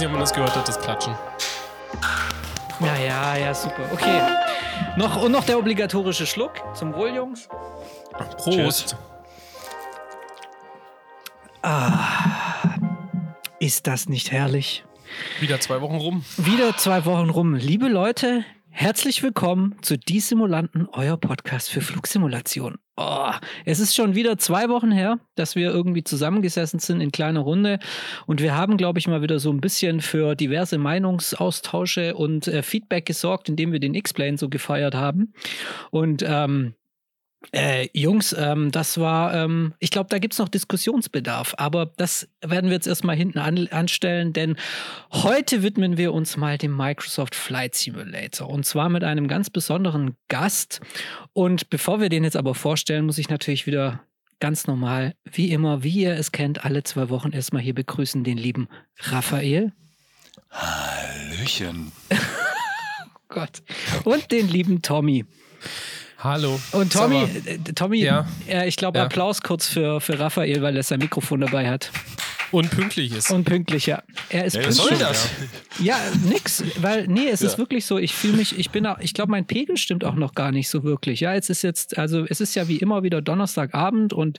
nicht, ob man das gehört hat, das Klatschen. Ja, ja, ja, super. Okay. Noch, und noch der obligatorische Schluck. Zum Wohl, Jungs. Prost. Ist das nicht herrlich? Wieder zwei Wochen rum. Wieder zwei Wochen rum. Liebe Leute, herzlich willkommen zu Die Simulanten, euer Podcast für Flugsimulation. Oh, es ist schon wieder zwei Wochen her, dass wir irgendwie zusammengesessen sind in kleiner Runde und wir haben, glaube ich, mal wieder so ein bisschen für diverse Meinungsaustausche und äh, Feedback gesorgt, indem wir den X-Plane so gefeiert haben. Und ähm, äh, Jungs, ähm, das war, ähm, ich glaube, da gibt es noch Diskussionsbedarf, aber das werden wir jetzt erstmal hinten an, anstellen, denn heute widmen wir uns mal dem Microsoft Flight Simulator und zwar mit einem ganz besonderen Gast. Und bevor wir den jetzt aber vorstellen, muss ich natürlich wieder ganz normal, wie immer, wie ihr es kennt, alle zwei Wochen erstmal hier begrüßen den lieben Raphael. Hallöchen. Gott. Und den lieben Tommy. Hallo. Und Tommy, äh, Tommy, Ja. äh, ich glaube, Ja. Applaus kurz für, für Raphael, weil er sein Mikrofon dabei hat. Und pünktlich ist. Und pünktlich, ja. Er ist Ja, was soll pünktlich. das? Ja, nix, weil nee, es ist Ja. wirklich so, ich fühle mich, ich bin auch, ich glaube, mein Pegel stimmt auch noch gar nicht so wirklich. Ja, es ist jetzt, also es ist ja wie immer wieder Donnerstagabend und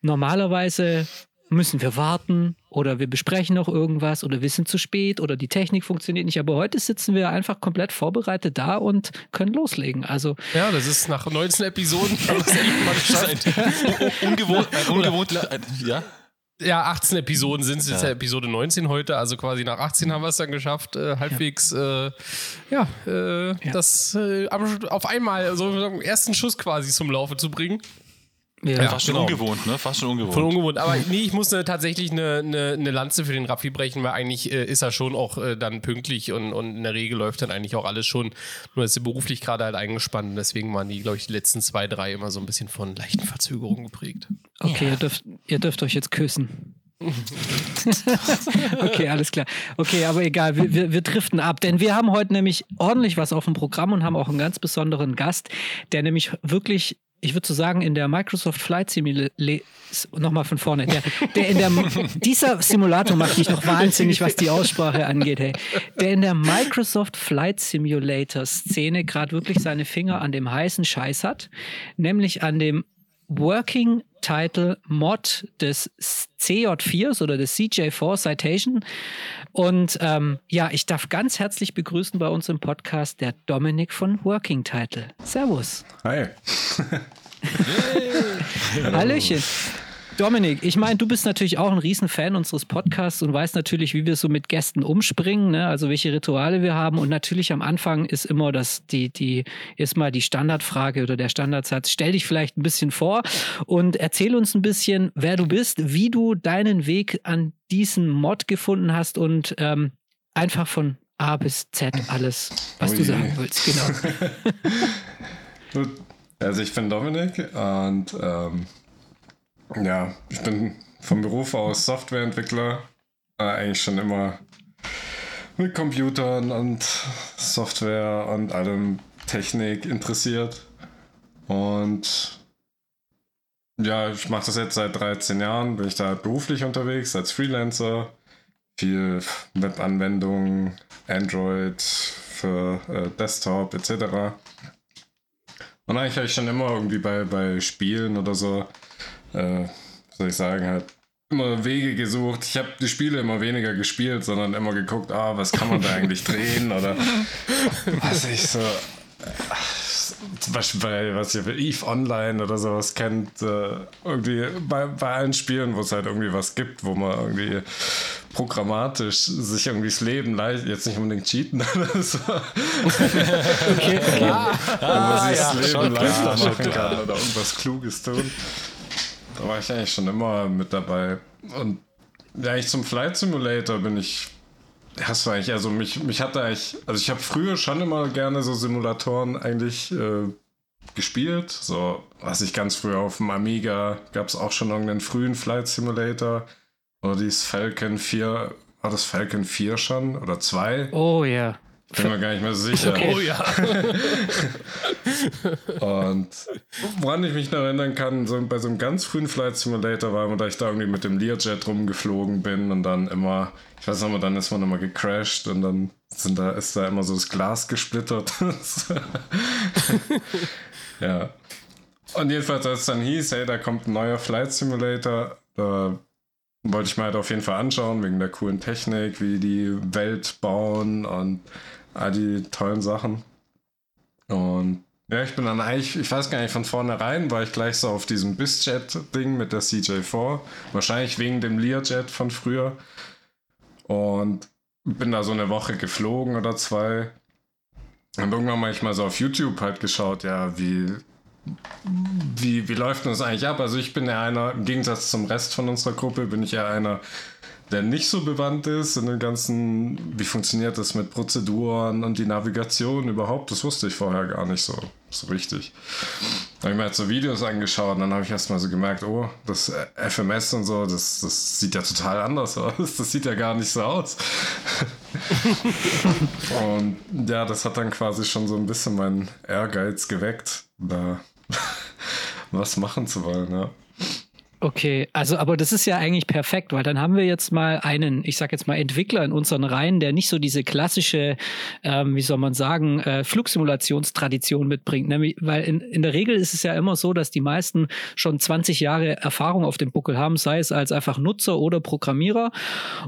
normalerweise müssen wir warten oder wir besprechen noch irgendwas oder wir sind zu spät oder die Technik funktioniert nicht. Aber heute sitzen wir einfach komplett vorbereitet da und können loslegen. Also Ja, das ist nach 19 Episoden. Ungewohnt, ungewohnt, ein, ja? Ja, 18 Episoden sind es jetzt Ja. ja. Episode 19 heute, also quasi nach 18 haben wir es dann geschafft, äh, halbwegs, äh, ja, äh, das äh, auf einmal, so einen ersten Schuss quasi zum Laufe zu bringen. Wir, Ja. Fast schon genau. ungewohnt, ne? Fast schon ungewohnt. Von ungewohnt. Aber nee, ich muss äh, tatsächlich eine, eine, eine Lanze für den Raffi brechen, weil eigentlich äh, ist er schon auch äh, dann pünktlich und, und in der Regel läuft dann eigentlich auch alles schon. Nur ist er beruflich gerade halt eingespannt und deswegen waren die, glaube ich, die letzten zwei, drei immer so ein bisschen von leichten Verzögerungen geprägt. Okay, ihr, dürft, ihr dürft euch jetzt küssen. okay, alles klar. Okay, aber egal, wir, wir, wir driften ab, denn wir haben heute nämlich ordentlich was auf dem Programm und haben auch einen ganz besonderen Gast, der nämlich wirklich, ich würde so sagen, in der Microsoft Flight Simulator, nochmal von vorne, der, der in der, dieser Simulator macht mich noch wahnsinnig, was die Aussprache angeht, hey. Der in der Microsoft Flight Simulator Szene gerade wirklich seine Finger an dem heißen Scheiß hat, nämlich an dem Working Title Mod des CJ4s oder des CJ4 Citation. Und ähm, ja, ich darf ganz herzlich begrüßen bei uns im Podcast der Dominik von Working Title. Servus. Hi. Hallöchen. Dominik, ich meine, du bist natürlich auch ein Riesenfan unseres Podcasts und weißt natürlich, wie wir so mit Gästen umspringen, ne? also welche Rituale wir haben. Und natürlich am Anfang ist immer das, die, die, ist mal die Standardfrage oder der Standardsatz. Stell dich vielleicht ein bisschen vor und erzähl uns ein bisschen, wer du bist, wie du deinen Weg an diesen Mod gefunden hast und ähm, einfach von A bis Z alles, was Oh du sagen willst. Genau. Also ich bin Dominik und ähm, ja, ich bin vom Beruf aus Softwareentwickler. Äh, eigentlich schon immer mit Computern und Software und allem Technik interessiert. Und ja, ich mache das jetzt seit 13 Jahren, bin ich da beruflich unterwegs als Freelancer. Viel Webanwendungen, Android für äh, Desktop etc. Und eigentlich habe ich schon immer irgendwie bei, bei Spielen oder so, äh, soll ich sagen, halt immer Wege gesucht. Ich habe die Spiele immer weniger gespielt, sondern immer geguckt, ah, was kann man da eigentlich drehen oder was ich so. äh, Zum Beispiel bei, was ihr für Eve Online oder sowas kennt, äh, irgendwie bei, bei allen Spielen, wo es halt irgendwie was gibt, wo man irgendwie programmatisch sich irgendwie das Leben leicht, jetzt nicht unbedingt cheaten oder so, Okay, okay. aber sich das ja, Leben leichter machen klar. kann oder irgendwas Kluges tun. Da war ich eigentlich schon immer mit dabei. Und ja, ich zum Flight Simulator bin ich. Das war eigentlich, also mich, mich hatte eigentlich, also ich habe früher schon immer gerne so Simulatoren eigentlich äh, gespielt. So, was ich ganz früher auf dem Amiga gab es auch schon irgendeinen frühen Flight Simulator. Oder dieses Falcon 4, war das Falcon 4 schon? Oder 2? Oh ja. Bin mir gar nicht mehr so sicher. Okay. Oh ja. Und woran ich mich noch erinnern kann, so bei so einem ganz frühen Flight Simulator war, da ich da irgendwie mit dem Learjet rumgeflogen bin und dann immer, ich weiß noch mal, dann ist man immer gecrashed und dann sind da, ist da immer so das Glas gesplittert. ja. Und jedenfalls, als es dann hieß, hey, da kommt ein neuer Flight Simulator, da wollte ich mir halt auf jeden Fall anschauen, wegen der coolen Technik, wie die Welt bauen und all die tollen Sachen. Und ja, ich bin dann eigentlich, ich weiß gar nicht, von vornherein war ich gleich so auf diesem BizJet-Ding mit der CJ4. Wahrscheinlich wegen dem Learjet von früher. Und bin da so eine Woche geflogen oder zwei. Und irgendwann mal ich mal so auf YouTube halt geschaut, ja, wie, wie, wie läuft das eigentlich ab? Also ich bin ja einer, im Gegensatz zum Rest von unserer Gruppe, bin ich ja einer, der nicht so bewandt ist in den ganzen, wie funktioniert das mit Prozeduren und die Navigation überhaupt, das wusste ich vorher gar nicht so, so richtig. Da habe ich mir halt so Videos angeschaut und dann habe ich erstmal so gemerkt, oh, das FMS und so, das, das sieht ja total anders aus. Das sieht ja gar nicht so aus. und ja, das hat dann quasi schon so ein bisschen meinen Ehrgeiz geweckt, da was machen zu wollen, ja. Okay, also aber das ist ja eigentlich perfekt, weil dann haben wir jetzt mal einen, ich sag jetzt mal Entwickler in unseren Reihen, der nicht so diese klassische, ähm, wie soll man sagen, äh, Flugsimulationstradition mitbringt. Nämlich, weil in, in der Regel ist es ja immer so, dass die meisten schon 20 Jahre Erfahrung auf dem Buckel haben, sei es als einfach Nutzer oder Programmierer.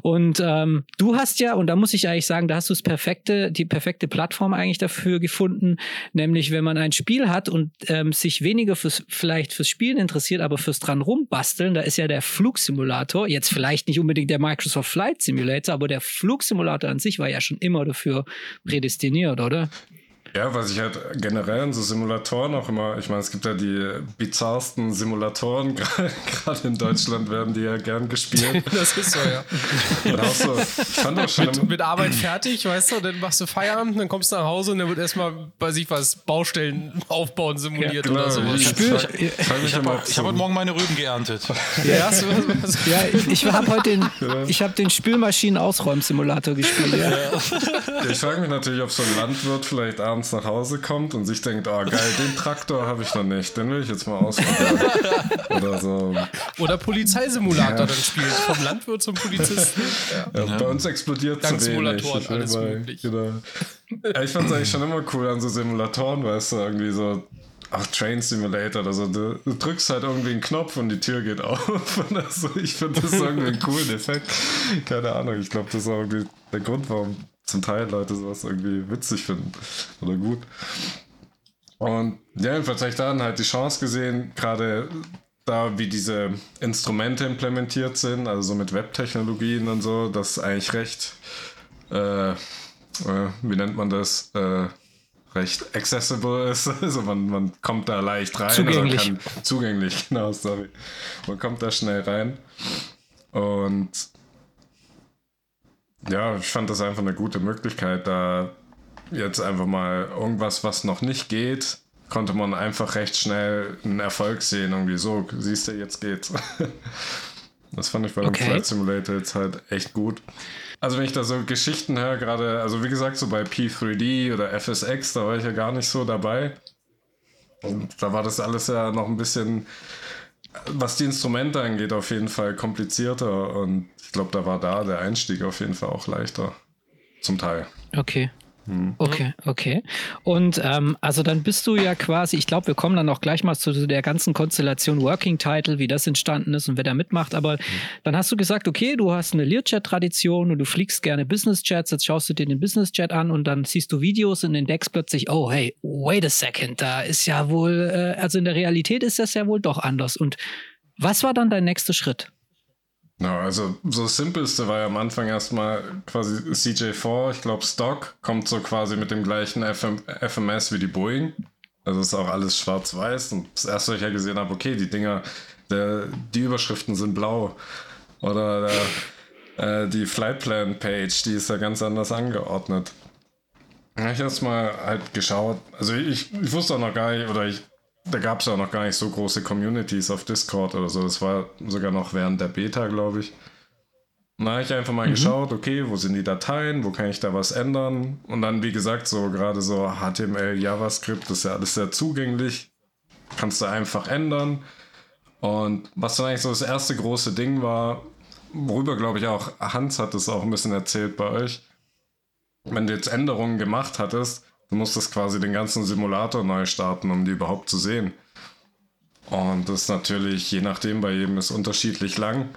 Und ähm, du hast ja, und da muss ich eigentlich sagen, da hast du das perfekte, die perfekte Plattform eigentlich dafür gefunden, nämlich wenn man ein Spiel hat und ähm, sich weniger fürs vielleicht fürs Spielen interessiert, aber fürs dran rumbasteln basteln. Da ist ja der Flugsimulator, jetzt vielleicht nicht unbedingt der Microsoft Flight Simulator, aber der Flugsimulator an sich war ja schon immer dafür prädestiniert, oder? Ja, was ich halt generell in so Simulatoren auch immer, ich meine, es gibt ja die bizarrsten Simulatoren, gerade in Deutschland werden die ja gern gespielt. das ist so, ja. Und auch so, ich fand auch schon mit, mit Arbeit fertig, weißt du, dann machst du Feierabend, dann kommst du nach Hause und dann wird erstmal, weiß ich was, Baustellen aufbauen simuliert ja, genau, oder sowas. Ich, spür, ich, ich, ich habe hab heute Morgen meine Rüben geerntet. Ja, hast du was, was? ja ich, ich habe heute den, ich hab den Spülmaschinen-Ausräumsimulator gespielt. Ja. Ja, ich frage mich natürlich, ob so ein Landwirt vielleicht abends nach Hause kommt und sich denkt, oh geil, den Traktor habe ich noch nicht, den will ich jetzt mal ausprobieren. Oder so. Oder Polizeisimulator ja. dann spielt, vom Landwirt zum Polizisten. Ja. Ja, bei uns explodiert Dank zu wenig. Simulatoren Ich alles mal- möglich. Genau. Ja, ich fand es eigentlich schon immer cool an so Simulatoren, weißt du, irgendwie so. Auch Train Simulator oder so. Du, du drückst halt irgendwie einen Knopf und die Tür geht auf. Und also, ich finde das irgendwie einen coolen Effekt. Keine Ahnung, ich glaube, das ist auch irgendwie der Grund, warum zum Teil Leute sowas irgendwie witzig finden. Oder gut. Und ja, jedenfalls habe ich dann halt die Chance gesehen, gerade da, wie diese Instrumente implementiert sind, also so mit Webtechnologien und so, das ist eigentlich recht, äh, äh, wie nennt man das, äh, recht accessible ist. Also man, man kommt da leicht rein. Zugänglich. Kann, zugänglich, genau, sorry. Man kommt da schnell rein. Und ja, ich fand das einfach eine gute Möglichkeit, da jetzt einfach mal irgendwas, was noch nicht geht, konnte man einfach recht schnell einen Erfolg sehen. Irgendwie so, siehst du, jetzt geht's. Das fand ich bei dem Okay. Flight Simulator jetzt halt echt gut. Also wenn ich da so Geschichten höre, gerade, also wie gesagt, so bei P3D oder FSX, da war ich ja gar nicht so dabei. Und da war das alles ja noch ein bisschen, was die Instrumente angeht, auf jeden Fall komplizierter. Und ich glaube, da war da der Einstieg auf jeden Fall auch leichter. Zum Teil. Okay. Hm. Okay, okay. Und ähm, also dann bist du ja quasi, ich glaube, wir kommen dann auch gleich mal zu der ganzen Konstellation Working Title, wie das entstanden ist und wer da mitmacht. Aber dann hast du gesagt, okay, du hast eine Learjet-Tradition und du fliegst gerne Business-Jets, jetzt schaust du dir den Business-Jet an und dann siehst du Videos und entdeckst plötzlich, oh hey, wait a second, da ist ja wohl, äh, also in der Realität ist das ja wohl doch anders. Und was war dann dein nächster Schritt? Ja, also so das Simpelste war ja am Anfang erstmal quasi CJ4, ich glaube Stock, kommt so quasi mit dem gleichen FM, FMS wie die Boeing. Also ist auch alles schwarz-weiß. Und das erste, was ich ja gesehen habe, okay, die Dinger, der, die Überschriften sind blau. Oder der, äh, die Flightplan-Page, die ist ja ganz anders angeordnet. Da habe ich erstmal halt geschaut. Also ich, ich wusste auch noch gar nicht, oder ich, da gab es ja auch noch gar nicht so große Communities auf Discord oder so. Das war sogar noch während der Beta, glaube ich. Und dann habe ich einfach mal mhm. geschaut, okay, wo sind die Dateien, wo kann ich da was ändern? Und dann, wie gesagt, so gerade so HTML, JavaScript, das ist ja alles sehr zugänglich. Kannst du einfach ändern. Und was dann eigentlich so das erste große Ding war, worüber glaube ich auch, Hans hat es auch ein bisschen erzählt bei euch, wenn du jetzt Änderungen gemacht hattest, du musstest quasi den ganzen Simulator neu starten, um die überhaupt zu sehen. Und das ist natürlich, je nachdem, bei jedem ist unterschiedlich lang.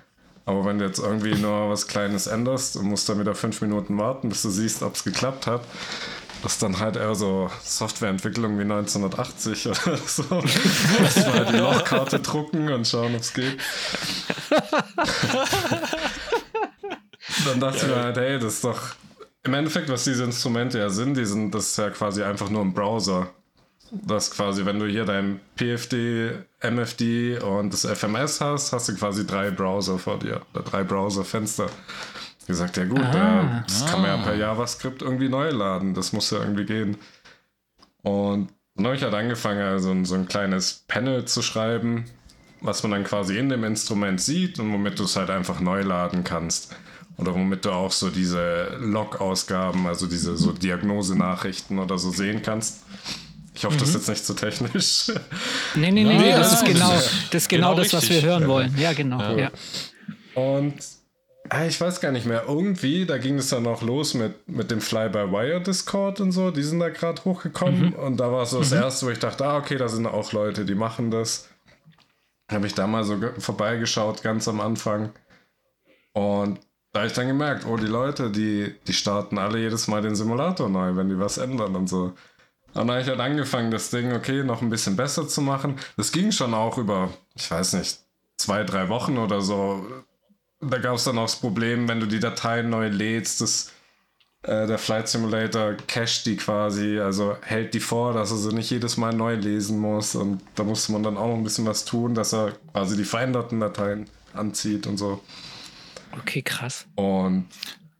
Aber wenn du jetzt irgendwie nur was Kleines änderst und musst dann wieder fünf Minuten warten, bis du siehst, ob es geklappt hat, das ist dann halt eher so Softwareentwicklung wie 1980 oder so. Lass mal die Lochkarte drucken und schauen, ob es geht. dann dachte ich mir halt, hey, das ist doch im Endeffekt, was diese Instrumente ja sind, die sind, das ist ja quasi einfach nur ein Browser. Das quasi, wenn du hier dein PFD, MFD und das FMS hast, hast du quasi drei Browser vor dir. Oder drei Browserfenster. Gesagt, ja gut, ah, das ah. kann man ja per JavaScript irgendwie neu laden. Das muss ja irgendwie gehen. Und dann habe ich halt angefangen, also so ein kleines Panel zu schreiben, was man dann quasi in dem Instrument sieht und womit du es halt einfach neu laden kannst. Oder womit du auch so diese Log-Ausgaben, also diese so Diagnosenachrichten oder so sehen kannst. Ich hoffe, mhm. das ist jetzt nicht zu technisch. Nee, nee, nee, nee das, ist genau, das ist genau, genau das, was wir hören wollen. Ja, genau. Ja. ja. Und ah, ich weiß gar nicht mehr, irgendwie, da ging es dann auch los mit, mit dem Fly-by-Wire-Discord und so, die sind da gerade hochgekommen mhm. und da war es so das mhm. erste, wo ich dachte, ah, okay, da sind auch Leute, die machen das. Habe ich da mal so vorbeigeschaut, ganz am Anfang. Und da habe ich dann gemerkt, oh, die Leute, die, die starten alle jedes Mal den Simulator neu, wenn die was ändern und so. Und dann habe ich halt angefangen, das Ding, okay, noch ein bisschen besser zu machen. Das ging schon auch über, ich weiß nicht, zwei, drei Wochen oder so. Da gab es dann auch das Problem, wenn du die Dateien neu lädst, dass äh, der Flight Simulator cached die quasi, also hält die vor, dass er sie nicht jedes Mal neu lesen muss. Und da musste man dann auch noch ein bisschen was tun, dass er quasi die veränderten Dateien anzieht und so. Okay, krass. Und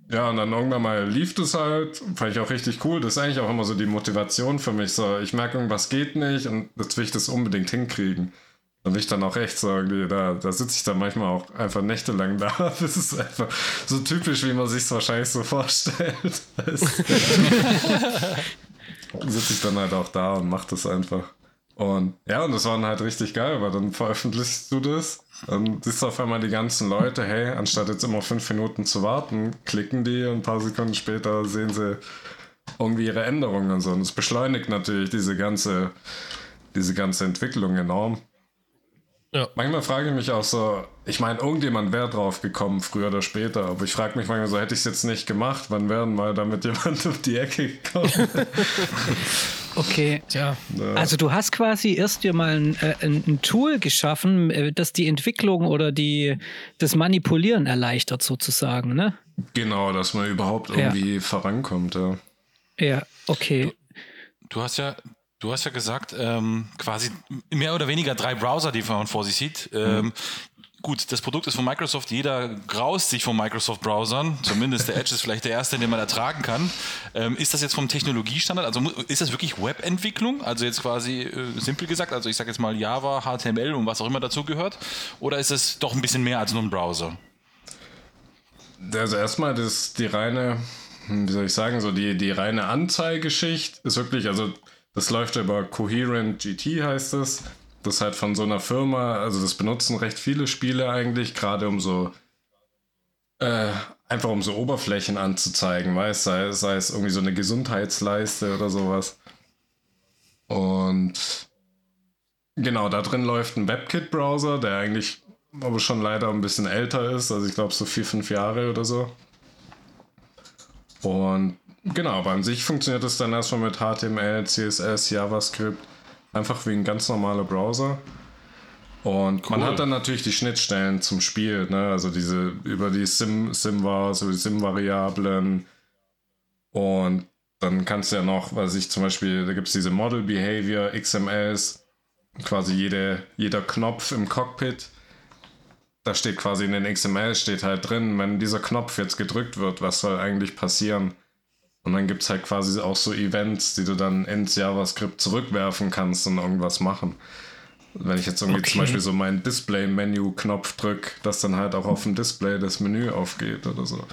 ja, und dann irgendwann mal lief das halt. Fand ich auch richtig cool. Das ist eigentlich auch immer so die Motivation für mich. So, ich merke, irgendwas geht nicht und jetzt will ich das unbedingt hinkriegen. Und ich dann auch echt so irgendwie, da, da sitze ich dann manchmal auch einfach nächtelang da. Das ist einfach so typisch, wie man sich es wahrscheinlich so vorstellt. sitze ich dann halt auch da und mache das einfach. Und ja, und das war dann halt richtig geil, weil dann veröffentlichst du das dann siehst du auf einmal die ganzen Leute, hey, anstatt jetzt immer fünf Minuten zu warten, klicken die und ein paar Sekunden später sehen sie irgendwie ihre Änderungen und so. Und es beschleunigt natürlich diese ganze, diese ganze Entwicklung enorm. Ja. Manchmal frage ich mich auch so, ich meine, irgendjemand wäre drauf gekommen, früher oder später, aber ich frage mich manchmal so, hätte ich es jetzt nicht gemacht, wann wären mal damit jemand auf die Ecke gekommen? Okay. Tja. Also du hast quasi erst dir mal ein, äh, ein, Tool geschaffen, äh, das die Entwicklung oder die, das Manipulieren erleichtert sozusagen, ne? Genau, dass man überhaupt irgendwie ja. vorankommt, ja. Ja, okay. Du, du hast ja, Du hast ja gesagt, ähm, quasi mehr oder weniger drei Browser, die man vor sich sieht. Ähm, mhm. Gut, das Produkt ist von Microsoft. Jeder graust sich von Microsoft-Browsern. Zumindest der Edge ist vielleicht der erste, den man ertragen kann. Ähm, ist das jetzt vom Technologiestandard? Also ist das wirklich Webentwicklung? Also jetzt quasi äh, simpel gesagt, also ich sage jetzt mal Java, HTML und was auch immer dazu gehört? Oder ist es doch ein bisschen mehr als nur ein Browser? Also erstmal das die reine, wie soll ich sagen, so die, die reine Anzeigeschicht ist wirklich, also das läuft über Coherent GT heißt es. Das halt von so einer Firma, also das benutzen recht viele Spiele eigentlich, gerade um so äh, einfach um so Oberflächen anzuzeigen, weißt sei, sei es irgendwie so eine Gesundheitsleiste oder sowas. Und genau, da drin läuft ein WebKit-Browser, der eigentlich aber schon leider ein bisschen älter ist, also ich glaube so vier, fünf Jahre oder so. Und Genau, aber an sich funktioniert es dann erstmal mit HTML, CSS, JavaScript, einfach wie ein ganz normaler Browser. Und cool. man hat dann natürlich die Schnittstellen zum Spiel, ne? also diese über die Sim, Simvars, über die Sim-Variablen. Und dann kannst du ja noch, was ich zum Beispiel, da gibt es diese Model Behavior, XMLs, quasi jede, jeder Knopf im Cockpit. Da steht quasi in den XML steht halt drin, wenn dieser Knopf jetzt gedrückt wird, was soll eigentlich passieren? Und dann gibt es halt quasi auch so Events, die du dann ins JavaScript zurückwerfen kannst und irgendwas machen. Wenn ich jetzt irgendwie Okay. zum Beispiel so meinen Display-Menü-Knopf drücke, dass dann halt auch auf dem Display das Menü aufgeht oder so.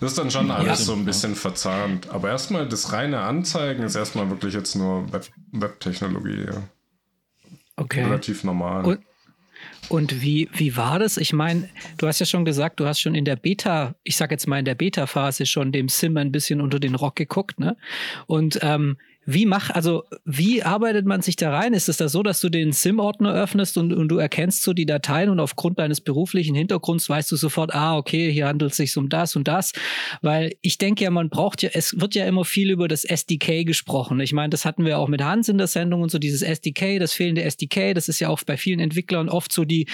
Das ist dann schon alles so ein bisschen verzahnt. Aber erstmal das reine Anzeigen ist erstmal wirklich jetzt nur Web- Web-Technologie. ja. Okay. Relativ normal. Und, und wie, wie war das? Ich meine, du hast ja schon gesagt, du hast schon in der Beta, ich sag jetzt mal in der Beta-Phase schon dem Sim ein bisschen unter den Rock geguckt, ne? Und ähm, wie mach, also wie arbeitet man sich da rein? Ist es da so, dass du den Sim-Ordner öffnest und, und du erkennst so die Dateien und aufgrund deines beruflichen Hintergrunds weißt du sofort, ah, okay, hier handelt es sich um das und das. Weil ich denke ja, man braucht ja, es wird ja immer viel über das SDK gesprochen. Ich meine, das hatten wir auch mit Hans in der Sendung und so, dieses SDK, das fehlende SDK, das ist ja auch bei vielen Entwicklern oft so die,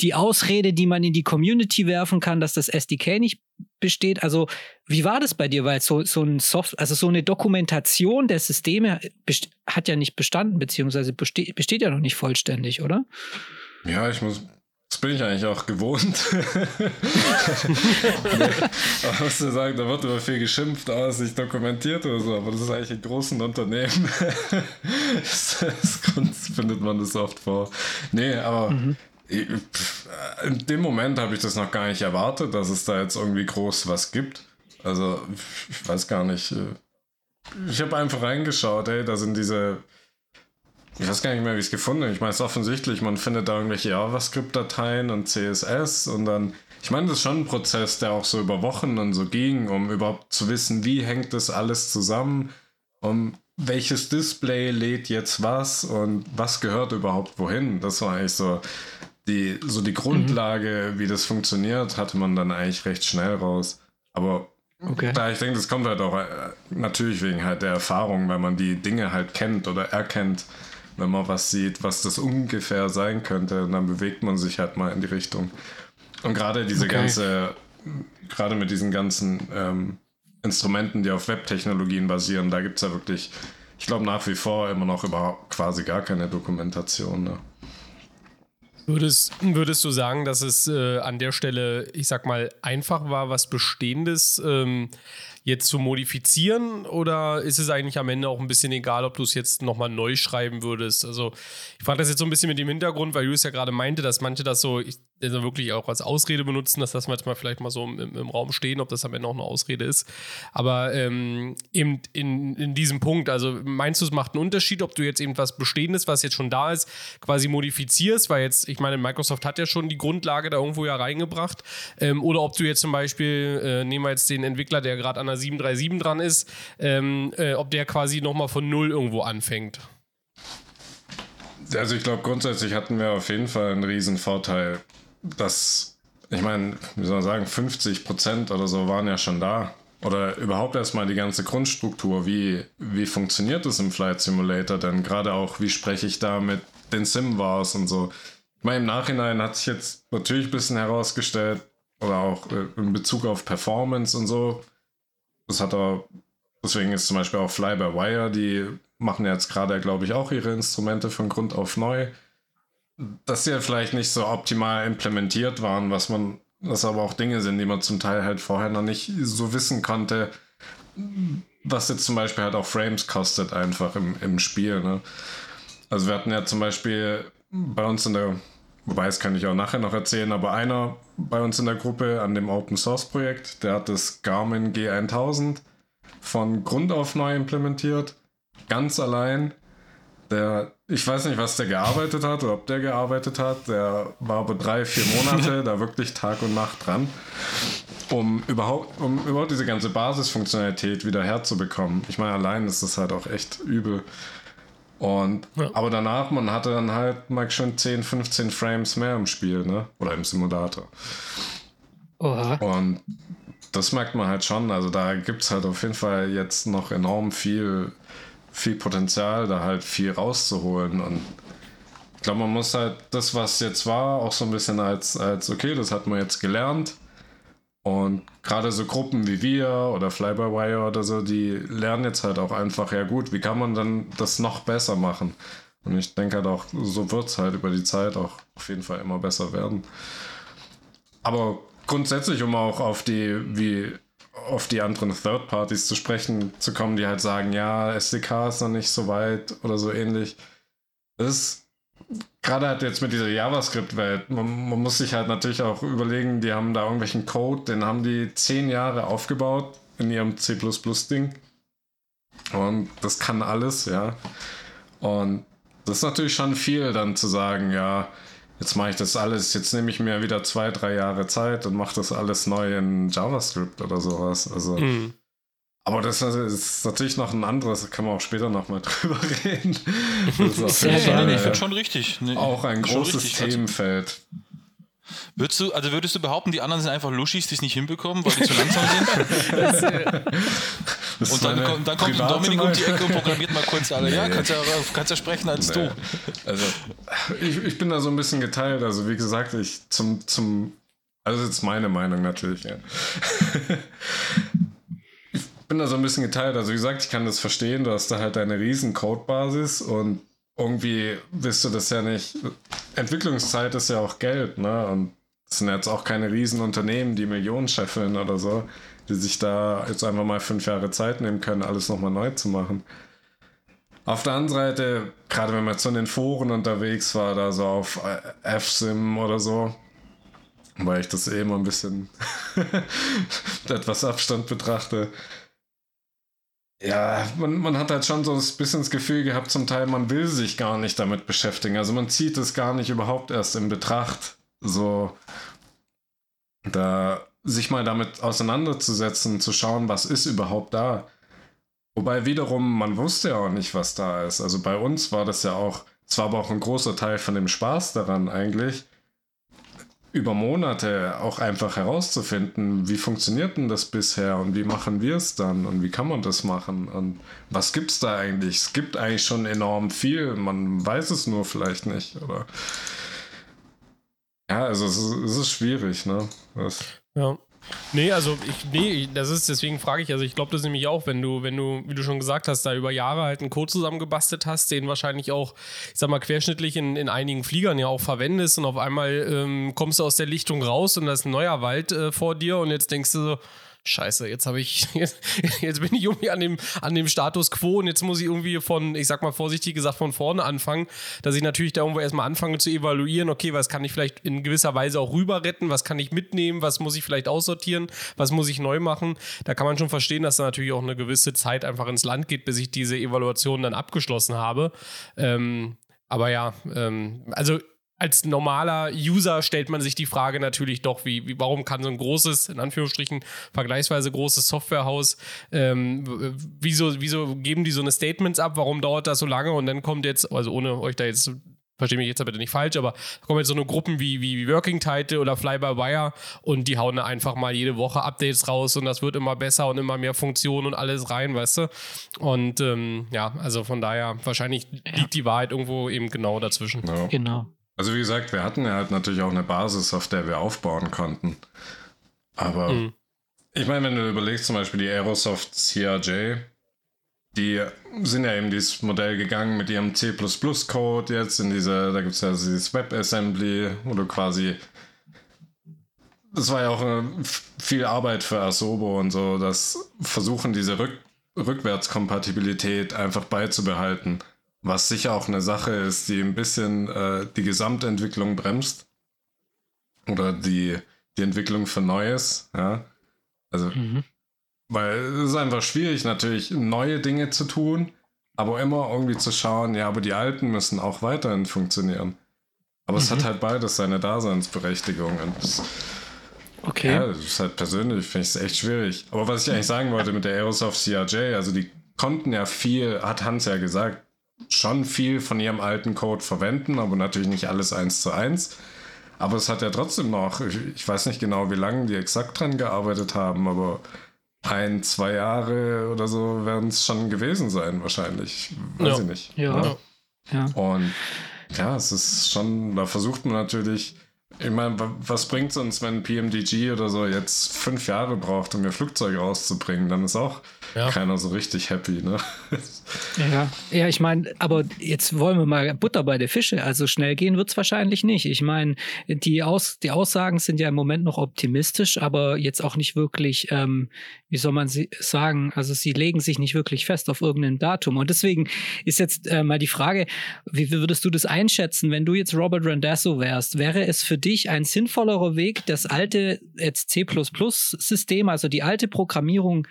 die Ausrede, die man in die Community werfen kann, dass das SDK nicht besteht. Also, wie war das bei dir? Weil so, so ein Soft, also so eine Dokumentation der Systeme hat ja nicht bestanden, beziehungsweise besteht, besteht ja noch nicht vollständig, oder? Ja, ich muss. Das bin ich eigentlich auch gewohnt. aber muss du sagen, da wird immer viel geschimpft, aber es ist nicht dokumentiert oder so, aber das ist eigentlich in großen Unternehmen. das, das findet man das oft vor. Nee, aber pff, in dem Moment habe ich das noch gar nicht erwartet, dass es da jetzt irgendwie groß was gibt. Also, ich weiß gar nicht. äh, Ich habe einfach reingeschaut, ey, da sind diese ich weiß gar nicht mehr, wie ich es gefunden habe. Ich meine, es ist offensichtlich, man findet da irgendwelche JavaScript-Dateien und CSS und dann. Ich meine, das ist schon ein Prozess, der auch so über Wochen und so ging, um überhaupt zu wissen, wie hängt das alles zusammen, um welches Display lädt jetzt was und was gehört überhaupt wohin. Das war eigentlich so die, so die Grundlage, wie das funktioniert, hatte man dann eigentlich recht schnell raus. Aber Okay. da ich denke, das kommt halt auch äh, natürlich wegen halt der Erfahrung, weil man die Dinge halt kennt oder erkennt, wenn man was sieht, was das ungefähr sein könnte, und dann bewegt man sich halt mal in die Richtung. Und gerade diese Okay. ganze, gerade mit diesen ganzen ähm, Instrumenten, die auf Webtechnologien basieren, da gibt es ja wirklich, ich glaube nach wie vor immer noch überhaupt quasi gar keine Dokumentation. Ne? Würdest, würdest du sagen, dass es äh, an der Stelle, ich sag mal, einfach war, was Bestehendes ähm, jetzt zu modifizieren? Oder ist es eigentlich am Ende auch ein bisschen egal, ob du es jetzt nochmal neu schreiben würdest? Also, ich frage das jetzt so ein bisschen mit dem Hintergrund, weil Julius ja gerade meinte, dass manche das so ich, also wirklich auch als Ausrede benutzen, dass das manchmal vielleicht mal so im, im Raum stehen, ob das am Ende auch eine Ausrede ist. Aber ähm, eben in, in diesem Punkt, also meinst du, es macht einen Unterschied, ob du jetzt eben was Bestehendes, was jetzt schon da ist, quasi modifizierst, weil jetzt, ich meine, Microsoft hat ja schon die Grundlage da irgendwo ja reingebracht, ähm, oder ob du jetzt zum Beispiel, äh, nehmen wir jetzt den Entwickler, der gerade an der 737 dran ist, ähm, äh, ob der quasi nochmal von Null irgendwo anfängt. Also ich glaube, grundsätzlich hatten wir auf jeden Fall einen riesen Vorteil, dass, ich meine, wie soll man sagen, 50 Prozent oder so waren ja schon da. Oder überhaupt erstmal die ganze Grundstruktur, wie, wie funktioniert das im Flight Simulator denn? Gerade auch, wie spreche ich da mit den Sim-Wars und so. Ich meine, im Nachhinein hat sich jetzt natürlich ein bisschen herausgestellt, oder auch äh, in Bezug auf Performance und so, das hat er, deswegen ist zum Beispiel auch Fly by Wire, die machen jetzt gerade, glaube ich, auch ihre Instrumente von Grund auf neu. Dass sie ja vielleicht nicht so optimal implementiert waren, was man, was aber auch Dinge sind, die man zum Teil halt vorher noch nicht so wissen konnte, was jetzt zum Beispiel halt auch Frames kostet einfach im, im Spiel. Ne? Also wir hatten ja zum Beispiel bei uns in der, wobei das kann ich auch nachher noch erzählen, aber einer bei uns in der Gruppe an dem Open Source Projekt, der hat das Garmin G1000 von Grund auf neu implementiert, ganz allein. Der, ich weiß nicht, was der gearbeitet hat oder ob der gearbeitet hat. Der war aber drei, vier Monate da wirklich Tag und Nacht dran, um überhaupt, um überhaupt diese ganze Basisfunktionalität wieder herzubekommen. Ich meine, allein ist das halt auch echt übel. Und, Ja. aber danach, man hatte dann halt mal schon 10, 15 Frames mehr im Spiel, ne? Oder im Simulator. Oha. Und das merkt man halt schon. Also da gibt es halt auf jeden Fall jetzt noch enorm viel, viel Potenzial, da halt viel rauszuholen. Und ich glaube, man muss halt das, was jetzt war, auch so ein bisschen als, als okay, das hat man jetzt gelernt. Und gerade so Gruppen wie wir oder Fly-by-Wire oder so, die lernen jetzt halt auch einfach, ja gut, wie kann man dann das noch besser machen? Und ich denke halt auch, so wird es halt über die Zeit auch auf jeden Fall immer besser werden. Aber grundsätzlich, um auch auf die, wie auf die anderen Third Parties zu sprechen zu kommen, die halt sagen, ja, SDK ist noch nicht so weit oder so ähnlich. Das ist gerade halt jetzt mit dieser JavaScript-Welt, man, man, muss sich halt natürlich auch überlegen, die haben da irgendwelchen Code, den haben die zehn Jahre aufgebaut in ihrem C++-Ding. Und das kann alles, ja. Und das ist natürlich schon viel, dann zu sagen, ja, jetzt mache ich das alles, jetzt nehme ich mir wieder zwei, drei Jahre Zeit und mache das alles neu in JavaScript oder sowas. Also. Mhm. Aber das ist natürlich noch ein anderes, da können wir auch später nochmal drüber reden. Das ist Sehr gerne. Ich finde schon richtig. Nee, auch ein großes richtig. Also Themenfeld. Würdest du, also würdest du behaupten, die anderen sind einfach Luschis, die es nicht hinbekommen, weil die zu langsam sind? das und dann, kommt, dann kommt Dominik um die Ecke und programmiert mal kurz alle. Nee. Ja, kannst ja, kannst ja sprechen als nee. du. Also, ich, ich bin da so ein bisschen geteilt. Also, wie gesagt, ich zum, zum, also jetzt meine Meinung natürlich, ja. Bin da so ein bisschen geteilt. Also, wie gesagt, ich kann das verstehen. Du hast da halt eine riesen Codebasis und irgendwie willst du das ja nicht. Entwicklungszeit ist ja auch Geld, ne? Und es sind jetzt auch keine riesen Unternehmen, die Millionen scheffeln oder so, die sich da jetzt einfach mal fünf Jahre Zeit nehmen können, alles nochmal neu zu machen. Auf der anderen Seite, gerade wenn man jetzt so in den Foren unterwegs war, da so auf F-Sim oder so, weil ich das eh immer ein bisschen mit etwas Abstand betrachte, ja, man, man hat halt schon so ein bisschen das Gefühl gehabt, zum Teil, man will sich gar nicht damit beschäftigen. Also man zieht es gar nicht überhaupt erst in Betracht, so da sich mal damit auseinanderzusetzen, zu schauen, was ist überhaupt da. Wobei wiederum, man wusste ja auch nicht, was da ist. Also bei uns war das ja auch, es war aber auch ein großer Teil von dem Spaß daran eigentlich, über Monate auch einfach herauszufinden, wie funktioniert denn das bisher und wie machen wir es dann und wie kann man das machen und was gibt es da eigentlich? Es gibt eigentlich schon enorm viel, man weiß es nur vielleicht nicht, oder? Ja, also es ist, es ist schwierig, ne? Das ja. Nee, also ich, nee, das ist, deswegen frage ich, also ich glaube das nämlich auch, wenn du, wenn du, wie du schon gesagt hast, da über Jahre halt einen Code zusammengebastelt hast, den wahrscheinlich auch, ich sag mal, querschnittlich in, in einigen Fliegern ja auch verwendest und auf einmal ähm, kommst du aus der Lichtung raus und da ist ein neuer Wald äh, vor dir und jetzt denkst du so, Scheiße, jetzt habe ich, jetzt, jetzt, bin ich irgendwie an dem, an dem Status quo und jetzt muss ich irgendwie von, ich sag mal vorsichtig gesagt, von vorne anfangen, dass ich natürlich da irgendwo erstmal anfange zu evaluieren, okay, was kann ich vielleicht in gewisser Weise auch rüber retten, was kann ich mitnehmen, was muss ich vielleicht aussortieren, was muss ich neu machen. Da kann man schon verstehen, dass da natürlich auch eine gewisse Zeit einfach ins Land geht, bis ich diese Evaluation dann abgeschlossen habe. Ähm, aber ja, ähm, also als normaler User stellt man sich die Frage natürlich doch, wie, wie warum kann so ein großes, in Anführungsstrichen, vergleichsweise großes Softwarehaus, ähm, wieso, wieso geben die so eine Statements ab, warum dauert das so lange und dann kommt jetzt, also ohne euch da jetzt verstehe mich jetzt bitte nicht falsch, aber da kommen jetzt so eine Gruppen wie, wie Working Title oder Fly by Wire und die hauen da einfach mal jede Woche Updates raus und das wird immer besser und immer mehr Funktionen und alles rein, weißt du? Und ähm, ja, also von daher, wahrscheinlich liegt die Wahrheit irgendwo eben genau dazwischen. Ja. Genau. Also wie gesagt, wir hatten ja halt natürlich auch eine Basis, auf der wir aufbauen konnten. Aber mhm. ich meine, wenn du überlegst, zum Beispiel die Aerosoft CRJ, die sind ja eben dieses Modell gegangen mit ihrem C++-Code jetzt in dieser, da gibt es ja dieses WebAssembly, wo du quasi das war ja auch äh, viel Arbeit für Asobo und so, das versuchen diese Rück Rückwärtskompatibilität einfach beizubehalten. Was sicher auch eine Sache ist, die ein bisschen äh, die Gesamtentwicklung bremst. Oder die, die Entwicklung für Neues, ja. Also, mhm. weil es ist einfach schwierig, natürlich neue Dinge zu tun, aber immer irgendwie zu schauen, ja, aber die alten müssen auch weiterhin funktionieren. Aber mhm. es hat mhm. halt beides seine Daseinsberechtigung. Und das, okay. Ja, das ist halt persönlich, finde ich es echt schwierig. Aber was ich eigentlich sagen wollte mit der Aerosoft CRJ, also die konnten ja viel, hat Hans ja gesagt, schon viel von ihrem alten Code verwenden, aber natürlich nicht alles eins zu eins. Aber es hat ja trotzdem noch, ich, ich weiß nicht genau, wie lange die exakt dran gearbeitet haben, aber ein, zwei Jahre oder so werden es schon gewesen sein, wahrscheinlich. Weiß ja. ich nicht. Ja. Ne? ja. Und ja, es ist schon, da versucht man natürlich, ich meine, was bringt es uns, wenn PMDG oder so jetzt fünf Jahre braucht, um ihr Flugzeug rauszubringen? Dann ist auch ja. keiner so richtig happy, ne? Ja, ja ich meine, aber jetzt wollen wir mal Butter bei der Fische. Also schnell gehen wird es wahrscheinlich nicht. Ich meine, die, Aus, die Aussagen sind ja im Moment noch optimistisch, aber jetzt auch nicht wirklich, ähm, wie soll man sie sagen, also sie legen sich nicht wirklich fest auf irgendein Datum. Und deswegen ist jetzt äh, mal die Frage, wie würdest du das einschätzen, wenn du jetzt Robert Randazzo wärst? Wäre es für dich ein sinnvollerer Weg, das alte jetzt C++-System, also die alte Programmierung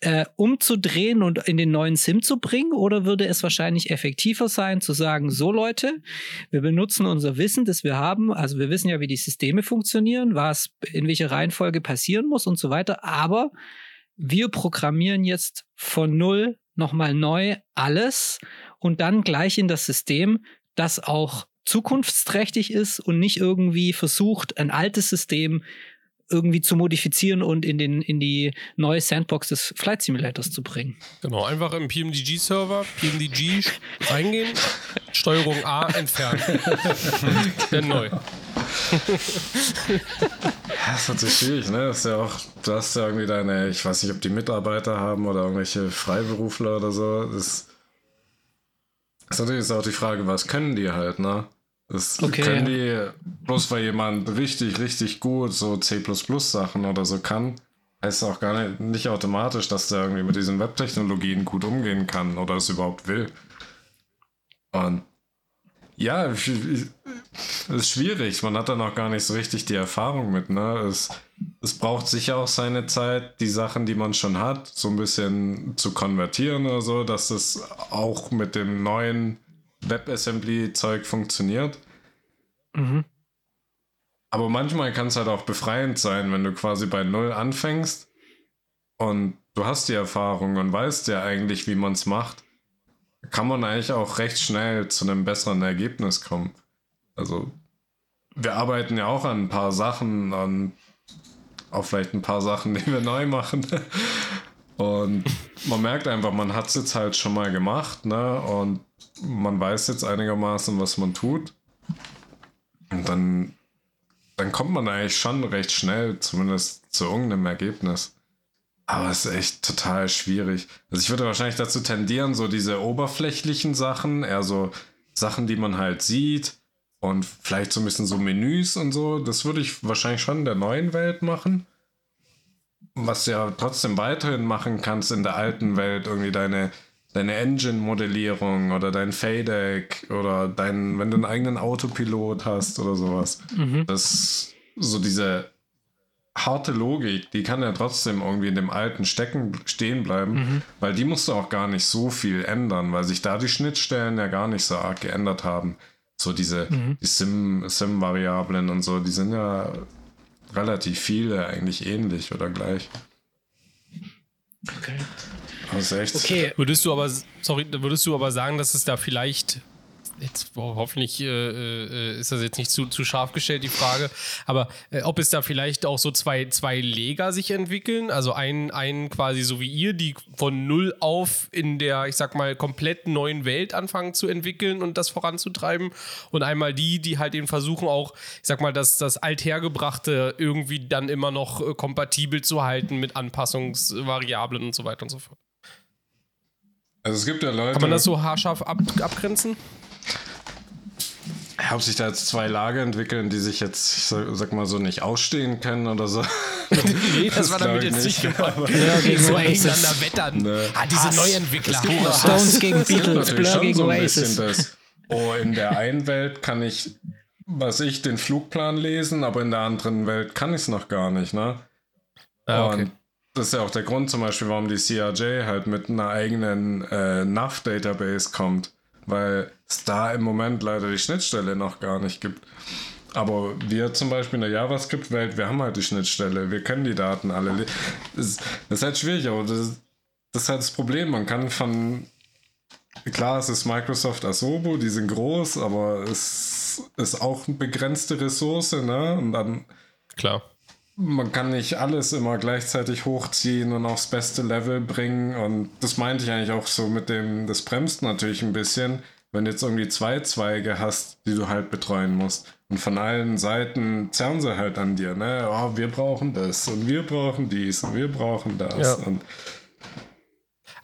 äh, umzudrehen und in den neuen SIM zu bringen? Oder würde es wahrscheinlich effektiver sein, zu sagen, so Leute, wir benutzen unser Wissen, das wir haben, also wir wissen ja, wie die Systeme funktionieren, was in welcher Reihenfolge passieren muss und so weiter, aber wir programmieren jetzt von null nochmal neu alles und dann gleich in das System, das auch zukunftsträchtig ist und nicht irgendwie versucht, ein altes System irgendwie zu modifizieren und in, den, in die neue Sandbox des Flight Simulators zu bringen. Genau, einfach im PMDG-Server, PMDG reingehen, Steuerung A entfernen. Dann neu. Das ist natürlich schwierig, ne? Das ist ja auch, du hast ja irgendwie deine, ich weiß nicht, ob die Mitarbeiter haben oder irgendwelche Freiberufler oder so. Das ist natürlich auch die Frage, was können die halt, ne? Das okay, können die, bloß weil jemand richtig, richtig gut so C++-Sachen oder so kann, heißt auch gar nicht, nicht automatisch, dass der irgendwie mit diesen Webtechnologien gut umgehen kann oder es überhaupt will. Und ja, es ist schwierig. Man hat da noch gar nicht so richtig die Erfahrung mit. Ne? Es, es braucht sicher auch seine Zeit, die Sachen, die man schon hat, so ein bisschen zu konvertieren oder so, dass es auch mit dem neuen WebAssembly-Zeug funktioniert. Mhm. Aber manchmal kann es halt auch befreiend sein, wenn du quasi bei Null anfängst und du hast die Erfahrung und weißt ja eigentlich, wie man es macht, kann man eigentlich auch recht schnell zu einem besseren Ergebnis kommen. Also, wir arbeiten ja auch an ein paar Sachen, an auch vielleicht ein paar Sachen, die wir neu machen. Und man merkt einfach, man hat es jetzt halt schon mal gemacht, ne? Und man weiß jetzt einigermaßen, was man tut. Und dann, dann kommt man eigentlich schon recht schnell, zumindest zu irgendeinem Ergebnis. Aber es ist echt total schwierig. Also ich würde wahrscheinlich dazu tendieren, so diese oberflächlichen Sachen, eher so Sachen, die man halt sieht und vielleicht so ein bisschen so Menüs und so, das würde ich wahrscheinlich schon in der neuen Welt machen. Was du ja trotzdem weiterhin machen kannst in der alten Welt, irgendwie deine deine Engine-Modellierung oder dein FADEC oder dein, wenn du einen eigenen Autopilot hast oder sowas. Mhm. Das so diese harte Logik, die kann ja trotzdem irgendwie in dem alten Stecken stehen bleiben, mhm. weil die musst du auch gar nicht so viel ändern, weil sich da die Schnittstellen ja gar nicht so arg geändert haben. So diese mhm. die Sim, Sim-Variablen und so, die sind ja relativ viele eigentlich ähnlich oder gleich. Okay. Das ist echt. Okay. Würdest du aber, sorry, würdest du aber sagen, dass es da vielleicht jetzt oh, hoffentlich äh, äh, ist das jetzt nicht zu, zu scharf gestellt, die Frage, aber äh, ob es da vielleicht auch so zwei, zwei Leger sich entwickeln, also einen, einen quasi so wie ihr, die von null auf in der, ich sag mal, komplett neuen Welt anfangen zu entwickeln und das voranzutreiben und einmal die, die halt eben versuchen auch, ich sag mal, das, das Althergebrachte irgendwie dann immer noch äh, kompatibel zu halten mit Anpassungsvariablen und so weiter und so fort. Also es gibt ja Leute. Kann man das so haarscharf ab, abgrenzen? ob sich da jetzt zwei Lager entwickeln, die sich jetzt, ich sag, sag mal so, nicht ausstehen können oder so. nee, das, das war damit jetzt nicht gemeint. Ja, gegen so gegeneinander wettern. Ne. Ah, diese Hass. Neuentwickler. Stones gegen Beatles, Blur gegen so Oasis. Das, oh, in der einen Welt kann ich, was ich, den Flugplan lesen, aber in der anderen Welt kann ich es noch gar nicht, ne? Ah, okay. Und das ist ja auch der Grund zum Beispiel, warum die CRJ halt mit einer eigenen äh, NAV-Database kommt, weil es da im Moment leider die Schnittstelle noch gar nicht gibt. Aber wir zum Beispiel in der JavaScript-Welt, wir haben halt die Schnittstelle, wir können die Daten alle. Das, das ist halt schwierig, aber das, das ist halt das Problem. Man kann von. Klar, es ist Microsoft Asobo, die sind groß, aber es ist auch eine begrenzte Ressource, ne? Und dann. Klar man kann nicht alles immer gleichzeitig hochziehen und aufs beste Level bringen. Und das meinte ich eigentlich auch so mit dem, das bremst natürlich ein bisschen, wenn du jetzt irgendwie zwei Zweige hast, die du halt betreuen musst. Und von allen Seiten zerren sie halt an dir, ne? Oh, wir brauchen das und wir brauchen dies und wir brauchen das. Ja. Und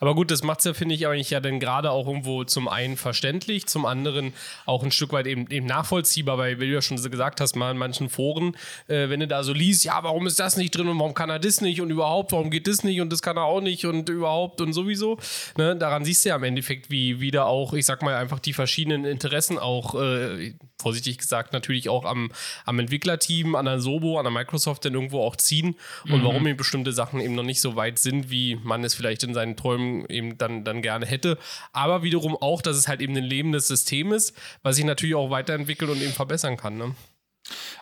Aber gut, das macht es ja, finde ich, eigentlich ja dann gerade auch irgendwo zum einen verständlich, zum anderen auch ein Stück weit eben, eben nachvollziehbar, weil, wie du ja schon gesagt hast, mal in manchen Foren, äh, wenn du da so liest, ja, warum ist das nicht drin und warum kann er das nicht und überhaupt, warum geht das nicht und das kann er auch nicht und überhaupt und sowieso. Ne? Daran siehst du ja im Endeffekt, wie wieder auch, ich sag mal, einfach die verschiedenen Interessen auch, äh, vorsichtig gesagt, natürlich auch am, am Entwicklerteam, an der Sobo, an der Microsoft dann irgendwo auch ziehen und mhm. warum eben bestimmte Sachen eben noch nicht so weit sind, wie man es vielleicht in seinen Träumen eben dann, dann gerne hätte. Aber wiederum auch, dass es halt eben ein lebendes System ist, was sich natürlich auch weiterentwickelt und eben verbessern kann. Ne?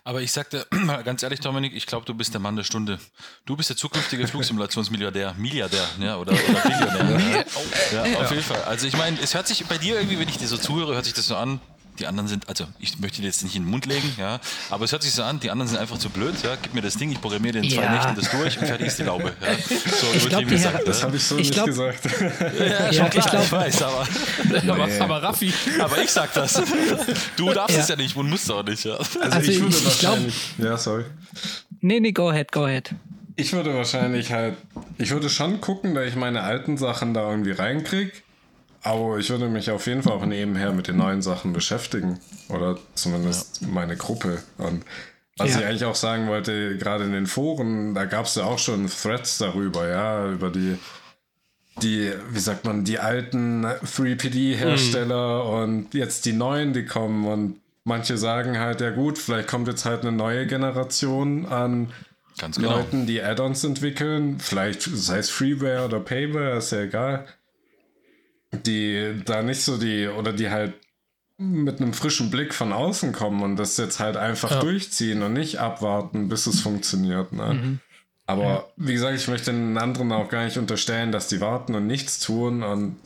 Aber ich sagte mal ganz ehrlich, Dominik, ich glaube, du bist der Mann der Stunde. Du bist der zukünftige Flugsimulationsmilliardär, Milliardär, ja, oder, oder Billionär. ja, auf jeden Fall. Also ich meine, es hört sich bei dir irgendwie, wenn ich dir so zuhöre, hört sich das so an, die anderen sind, also ich möchte dir jetzt nicht in den Mund legen, ja, aber es hört sich so an, die anderen sind einfach zu blöd, ja, gib mir das Ding, ich programmiere in zwei ja. Nächten das durch und fertig ist die Laube. Ja. So, ich glaub, gesagt, das habe ich so ich nicht glaub, gesagt. Ja, ja klar, ich, glaub, ich weiß, aber, nee. aber, aber, Raffi, aber ich sag das. Du darfst es ja nicht und musst auch nicht. Ja. Also, also ich würde ich, wahrscheinlich, glaub, ja, sorry. Nee, nee, go ahead, go ahead. Ich würde wahrscheinlich halt, ich würde schon gucken, dass ich meine alten Sachen da irgendwie reinkriege aber ich würde mich auf jeden Fall auch nebenher mit den neuen Sachen beschäftigen. Oder zumindest ja. meine Gruppe. Und was ja. ich eigentlich auch sagen wollte, gerade in den Foren, da gab es ja auch schon Threads darüber, ja, über die, die, wie sagt man, die alten 3PD-Hersteller mhm. und jetzt die neuen, die kommen. Und manche sagen halt, ja gut, vielleicht kommt jetzt halt eine neue Generation an genau. Leuten, die Add-ons entwickeln. Vielleicht sei es Freeware oder Payware, ist ja egal die da nicht so die, oder die halt mit einem frischen Blick von außen kommen und das jetzt halt einfach ja. durchziehen und nicht abwarten, bis es funktioniert. Ne? Mhm. Aber ja. wie gesagt, ich möchte den anderen auch gar nicht unterstellen, dass die warten und nichts tun und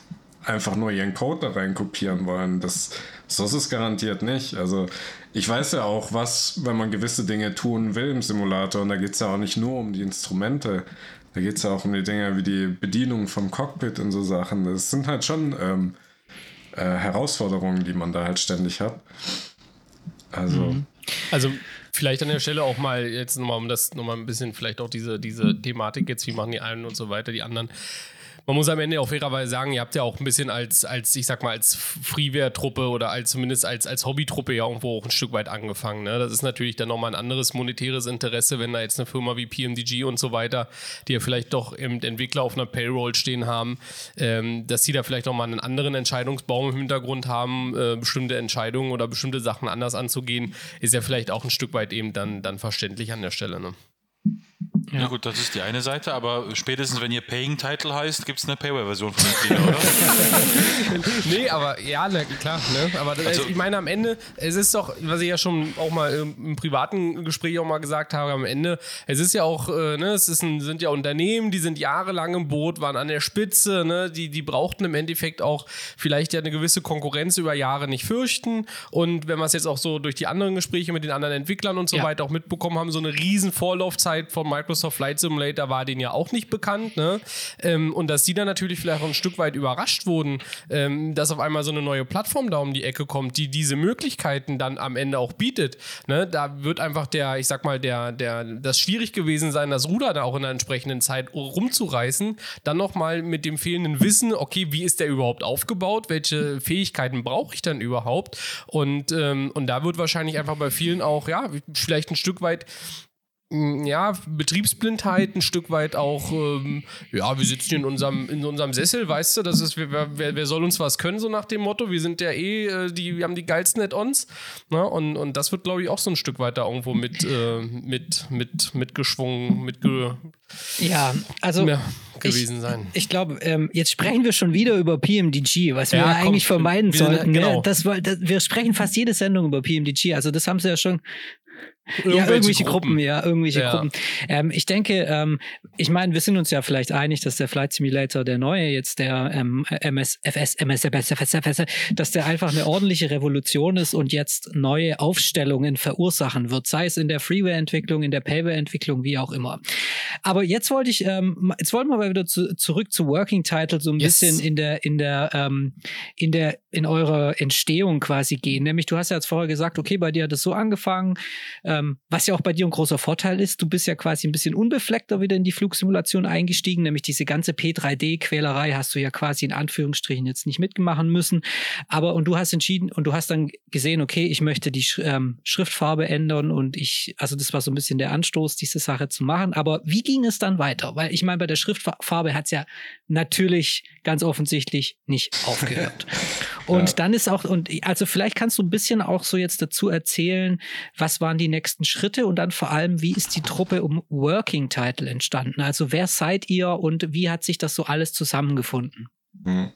einfach nur ihren Code da rein kopieren wollen. Das, so ist es garantiert nicht. Also ich weiß ja auch, was, wenn man gewisse Dinge tun will im Simulator, und da geht es ja auch nicht nur um die Instrumente, da geht es ja auch um die Dinge wie die Bedienung vom Cockpit und so Sachen. Das sind halt schon ähm, äh, Herausforderungen, die man da halt ständig hat. Also. Mhm. Also vielleicht an der Stelle auch mal jetzt nochmal, um das nochmal ein bisschen, vielleicht auch diese, diese Thematik jetzt, wie machen die einen und so weiter, die anderen man muss am Ende auch fairerweise sagen, ihr habt ja auch ein bisschen als, als ich sag mal, als Freeware-Truppe oder als zumindest als, als Hobby-Truppe ja irgendwo auch ein Stück weit angefangen. Ne? Das ist natürlich dann nochmal ein anderes monetäres Interesse, wenn da jetzt eine Firma wie PMDG und so weiter, die ja vielleicht doch im Entwickler auf einer Payroll stehen haben, ähm, dass sie da vielleicht nochmal einen anderen Entscheidungsbaum im Hintergrund haben, äh, bestimmte Entscheidungen oder bestimmte Sachen anders anzugehen, ist ja vielleicht auch ein Stück weit eben dann, dann verständlich an der Stelle. Ne? Ja. ja. gut, das ist die eine Seite, aber spätestens wenn ihr Paying Title heißt, gibt es eine Payware-Version von den Spielen, oder? nee, aber ja, ne, klar, ne? Aber also, ich meine, am Ende, es ist doch, was ich ja schon auch mal im privaten Gespräch auch mal gesagt habe, am Ende, es ist ja auch, äh, ne, es ist ein, sind ja Unternehmen, die sind jahrelang im Boot, waren an der Spitze, ne, die, die brauchten im Endeffekt auch vielleicht ja eine gewisse Konkurrenz über Jahre nicht fürchten. Und wenn wir es jetzt auch so durch die anderen Gespräche mit den anderen Entwicklern und so ja. weiter auch mitbekommen haben, so eine riesen Vorlaufzeit von Microsoft Microsoft Flight Simulator war denen ja auch nicht bekannt. Ne? Ähm, und dass die dann natürlich vielleicht auch ein Stück weit überrascht wurden, ähm, dass auf einmal so eine neue Plattform da um die Ecke kommt, die diese Möglichkeiten dann am Ende auch bietet. Ne? Da wird einfach der, ich sag mal, der, der, das schwierig gewesen sein, das Ruder da auch in der entsprechenden Zeit rumzureißen. Dann nochmal mit dem fehlenden Wissen, okay, wie ist der überhaupt aufgebaut? Welche Fähigkeiten brauche ich dann überhaupt? Und, ähm, und da wird wahrscheinlich einfach bei vielen auch, ja, vielleicht ein Stück weit ja, Betriebsblindheit ein Stück weit auch, ähm, ja, wir sitzen in unserem, in unserem Sessel, weißt du, das ist, wer, wer, wer soll uns was können, so nach dem Motto, wir sind ja eh, äh, die, wir haben die geilsten Add-ons, ne? und, und das wird, glaube ich, auch so ein Stück weit da irgendwo mit, äh, mit, mit, mitgeschwungen, mitge ja, also ja, gewesen ich, sein. Ich glaube, ähm, jetzt sprechen wir schon wieder über PMDG, was wir ja, eigentlich vermeiden sollten. Genau. Ne? Das, das, wir sprechen fast jede Sendung über PMDG, also das haben sie ja schon ja, irgendwelche Gruppen. Gruppen. ja, irgendwelche ja. Gruppen. Ähm, ich denke, ähm, ich meine, wir sind uns ja vielleicht einig, dass der Flight Simulator, der neue, jetzt der ähm, MSFS, MSFS, dass der einfach eine ordentliche Revolution ist und jetzt neue Aufstellungen verursachen wird, sei es in der Freeware-Entwicklung, in der Payware-Entwicklung, wie auch immer. Aber jetzt wollte ich, ähm, jetzt wollten wir mal wieder zu, zurück zu Working Title so ein yes. bisschen in der, in der, ähm, in der, in eurer Entstehung quasi gehen. Nämlich, du hast ja jetzt vorher gesagt, okay, bei dir hat es so angefangen, äh, ähm, was ja auch bei dir ein großer Vorteil ist, du bist ja quasi ein bisschen unbefleckter wieder in die Flugsimulation eingestiegen, nämlich diese ganze P3D-Quälerei hast du ja quasi in Anführungsstrichen jetzt nicht mitmachen müssen. Aber und du hast entschieden und du hast dann gesehen, okay, ich möchte die ähm, Schriftfarbe ändern und ich, also das war so ein bisschen der Anstoß, diese Sache zu machen. Aber wie ging es dann weiter? Weil ich meine, bei der Schriftfarbe hat es ja natürlich ganz offensichtlich nicht aufgehört. Und ja. dann ist auch, und also vielleicht kannst du ein bisschen auch so jetzt dazu erzählen, was waren die nächsten Schritte und dann vor allem, wie ist die Truppe um Working Title entstanden? Also wer seid ihr und wie hat sich das so alles zusammengefunden? Hm.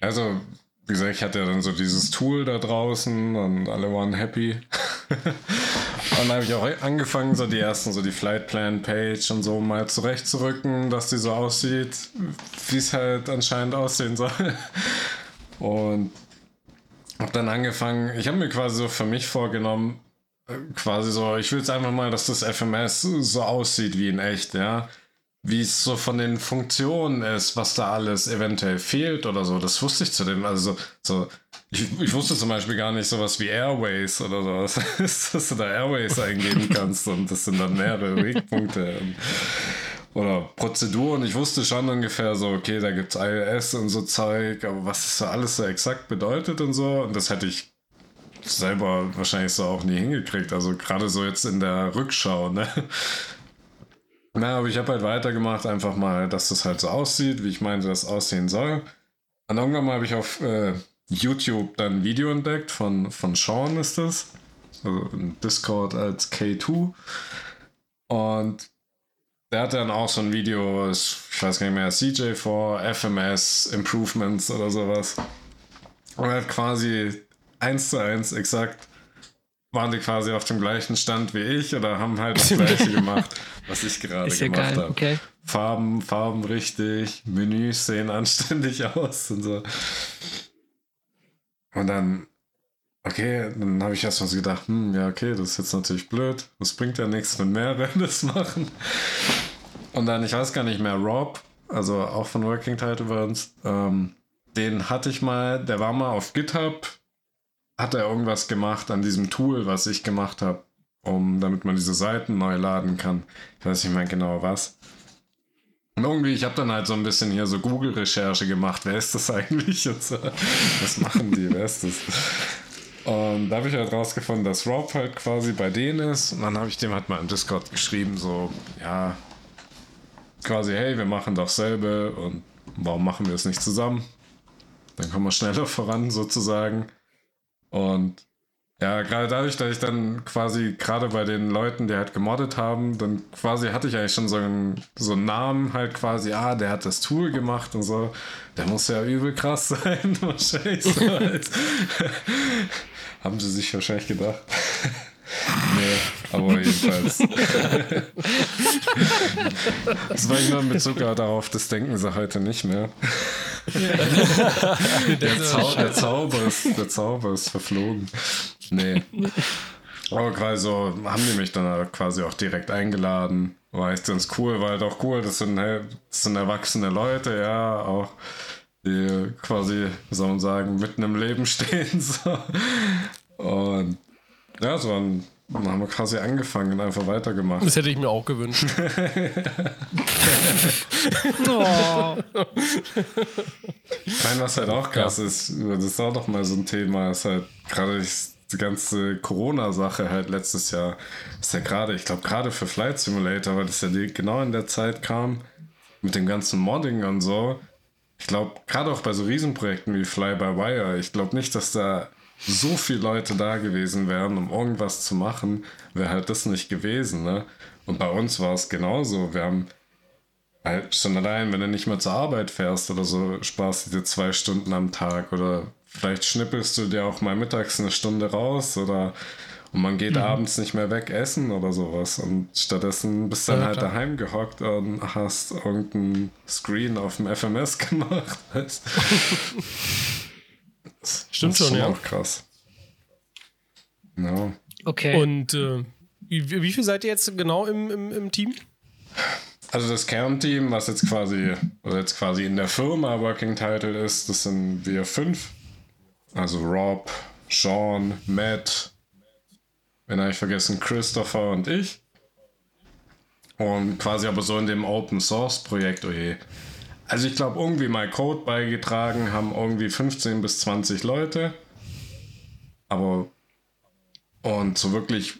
Also, wie gesagt, ich hatte ja dann so dieses Tool da draußen und alle waren happy. und dann habe ich auch angefangen, so die ersten, so die Flight Plan Page und so mal zurechtzurücken, dass die so aussieht, wie es halt anscheinend aussehen soll. Und habe dann angefangen, ich habe mir quasi so für mich vorgenommen, quasi so, ich will jetzt einfach mal, dass das FMS so aussieht wie in echt, ja. Wie es so von den Funktionen ist, was da alles eventuell fehlt oder so. Das wusste ich zu dem, also so, ich, ich wusste zum Beispiel gar nicht sowas wie Airways oder sowas, dass du da Airways eingeben kannst und das sind dann mehrere Wegpunkte oder Prozeduren. Ich wusste schon ungefähr so, okay, da gibt es ILS und so Zeug, aber was das alles so exakt bedeutet und so, und das hätte ich selber wahrscheinlich so auch nie hingekriegt. Also gerade so jetzt in der Rückschau, ne? Na, aber ich habe halt weitergemacht, einfach mal, dass das halt so aussieht, wie ich meinte, das aussehen soll. Und irgendwann mal habe ich auf äh, YouTube dann ein Video entdeckt von, von Sean ist das. Also in Discord als K2. Und der hat dann auch so ein Video, ich weiß gar nicht mehr, CJ4, FMS, Improvements oder sowas. Und er hat quasi eins zu eins exakt waren die quasi auf dem gleichen Stand wie ich oder haben halt das gleiche gemacht, was ich gerade ja gemacht habe. Okay. Farben, Farben richtig, Menüs sehen anständig aus und so. Und dann Okay, dann habe ich erst mal so gedacht, hm, ja, okay, das ist jetzt natürlich blöd. Das bringt ja nichts, wenn mehrere das machen. Und dann, ich weiß gar nicht mehr, Rob, also auch von Working Title Burns, ähm, den hatte ich mal, der war mal auf GitHub, hat er irgendwas gemacht an diesem Tool, was ich gemacht habe, um, damit man diese Seiten neu laden kann. Ich weiß nicht mehr genau was. Und irgendwie, ich habe dann halt so ein bisschen hier so Google-Recherche gemacht. Wer ist das eigentlich? Und so, was machen die? Wer ist das? Und da habe ich halt rausgefunden, dass Rob halt quasi bei denen ist. Und dann habe ich dem halt mal im Discord geschrieben, so, ja, quasi, hey, wir machen doch selbe und warum machen wir es nicht zusammen? Dann kommen wir schneller voran sozusagen. Und ja, gerade dadurch, dass ich dann quasi gerade bei den Leuten, die halt gemoddet haben, dann quasi hatte ich eigentlich schon so einen, so einen Namen halt quasi, ah, der hat das Tool gemacht und so. Der muss ja übel krass sein, wahrscheinlich. So halt. Haben sie sich wahrscheinlich gedacht. nee, aber jedenfalls. das war ich nur in Bezug darauf, das denken sie heute nicht mehr. Der, Zau der, Zauber ist, der Zauber ist verflogen. Nee. Aber quasi so haben die mich dann halt quasi auch direkt eingeladen. War echt ganz cool, war halt auch cool. Das sind, das sind erwachsene Leute, ja, auch die quasi, wie soll man sagen, mitten im Leben stehen. So. Und ja, so dann, dann haben wir quasi angefangen und einfach weitergemacht. Das hätte ich mir auch gewünscht. oh. Nein, was halt auch krass ja. ist, das ist auch doch mal so ein Thema, ist halt gerade die ganze Corona-Sache halt letztes Jahr, ist ja gerade, ich glaube gerade für Flight Simulator, weil das ja genau in der Zeit kam, mit dem ganzen Modding und so. Ich glaube, gerade auch bei so Riesenprojekten wie Fly by Wire, ich glaube nicht, dass da so viele Leute da gewesen wären, um irgendwas zu machen, wäre halt das nicht gewesen, ne? Und bei uns war es genauso. Wir haben halt schon allein, wenn du nicht mehr zur Arbeit fährst oder so, sparst du dir zwei Stunden am Tag oder vielleicht schnippelst du dir auch mal mittags eine Stunde raus oder und man geht mhm. abends nicht mehr weg essen oder sowas. Und stattdessen bist du dann ja, halt klar. daheim gehockt und hast irgendein Screen auf dem FMS gemacht. Weißt? Stimmt schon, ja. auch krass. No. Okay. Und äh, wie, wie viel seid ihr jetzt genau im, im, im Team? Also das Kernteam, was jetzt quasi, oder jetzt quasi in der Firma Working Title ist, das sind wir fünf. Also Rob, Sean, Matt, wenn habe ich vergessen, Christopher und ich. Und quasi aber so in dem Open Source Projekt, oh je. Also ich glaube, irgendwie mal Code beigetragen haben irgendwie 15 bis 20 Leute. Aber und so wirklich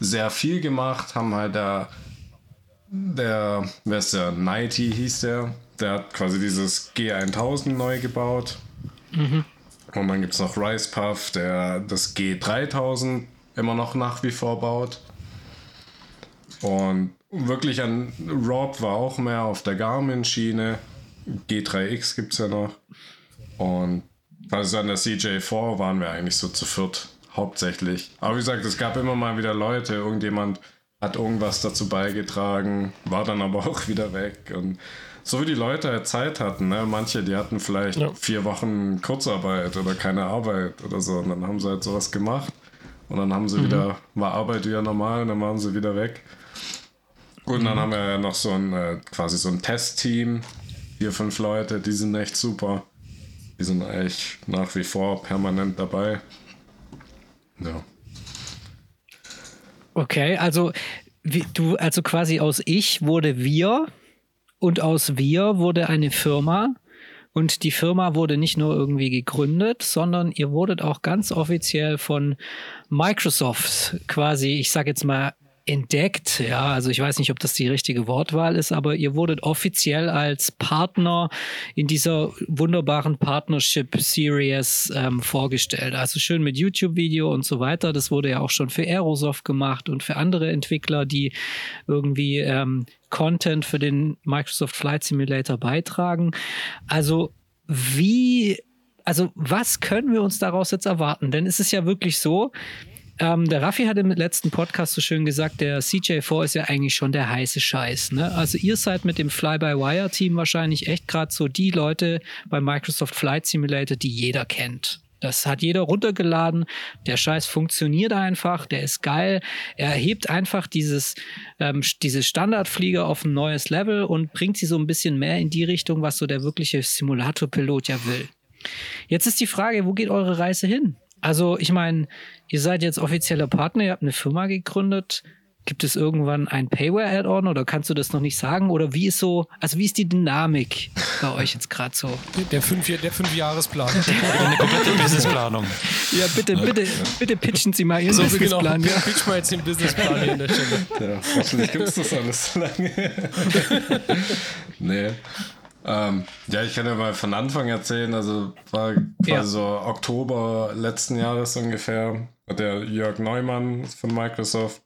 sehr viel gemacht haben halt der, der, wer ist der, Nighty hieß der, der hat quasi dieses G1000 neu gebaut. Mhm. Und dann gibt es noch Ricepuff, der das G3000 immer noch nach wie vor baut. Und wirklich an Rob war auch mehr auf der Garmin-Schiene. G3X gibt es ja noch. Und also an der CJ4 waren wir eigentlich so zu viert hauptsächlich. Aber wie gesagt, es gab immer mal wieder Leute, irgendjemand hat irgendwas dazu beigetragen, war dann aber auch wieder weg. Und so wie die Leute halt Zeit hatten, ne? manche, die hatten vielleicht ja. vier Wochen Kurzarbeit oder keine Arbeit oder so. Und dann haben sie halt sowas gemacht. Und dann haben sie mhm. wieder, war Arbeit wieder normal und dann waren sie wieder weg. Und dann mhm. haben wir ja noch so ein, äh, quasi so ein Testteam. Vier, fünf Leute, die sind echt super. Die sind eigentlich nach wie vor permanent dabei. Ja. Okay, also wie, du, also quasi aus ich wurde wir und aus wir wurde eine Firma. Und die Firma wurde nicht nur irgendwie gegründet, sondern ihr wurdet auch ganz offiziell von Microsoft quasi, ich sag jetzt mal, entdeckt. Ja, also ich weiß nicht, ob das die richtige Wortwahl ist, aber ihr wurdet offiziell als Partner in dieser wunderbaren Partnership Series ähm, vorgestellt. Also schön mit YouTube-Video und so weiter. Das wurde ja auch schon für Aerosoft gemacht und für andere Entwickler, die irgendwie ähm, Content für den Microsoft Flight Simulator beitragen. Also wie also was können wir uns daraus jetzt erwarten? Denn es ist ja wirklich so, ähm, der Raffi hat im letzten Podcast so schön gesagt, der CJ4 ist ja eigentlich schon der heiße Scheiß. Ne? Also ihr seid mit dem Fly-by-Wire-Team wahrscheinlich echt gerade so die Leute bei Microsoft Flight Simulator, die jeder kennt. Das hat jeder runtergeladen. Der Scheiß funktioniert einfach, der ist geil. Er hebt einfach dieses, ähm, diese Standardflieger auf ein neues Level und bringt sie so ein bisschen mehr in die Richtung, was so der wirkliche Simulator-Pilot ja will. Jetzt ist die Frage, wo geht eure Reise hin? Also, ich meine, ihr seid jetzt offizieller Partner, ihr habt eine Firma gegründet. Gibt es irgendwann ein Payware-Add-on oder kannst du das noch nicht sagen? Oder wie ist so, also wie ist die Dynamik bei euch jetzt gerade so? Der, fünf, der Fünfjahresplan. eine komplette Businessplanung. Ja, bitte, bitte, bitte pitchen Sie mal Ihren so, genau. Businessplan. Genau, ja. Pitch mal jetzt den Businessplan hier an der Stelle. Ja, hoffentlich gibt es das alles so lange. nee. Ähm, ja, ich kann ja mal von Anfang erzählen. Also war quasi ja. so Oktober letzten Jahres ungefähr, hat der Jörg Neumann von Microsoft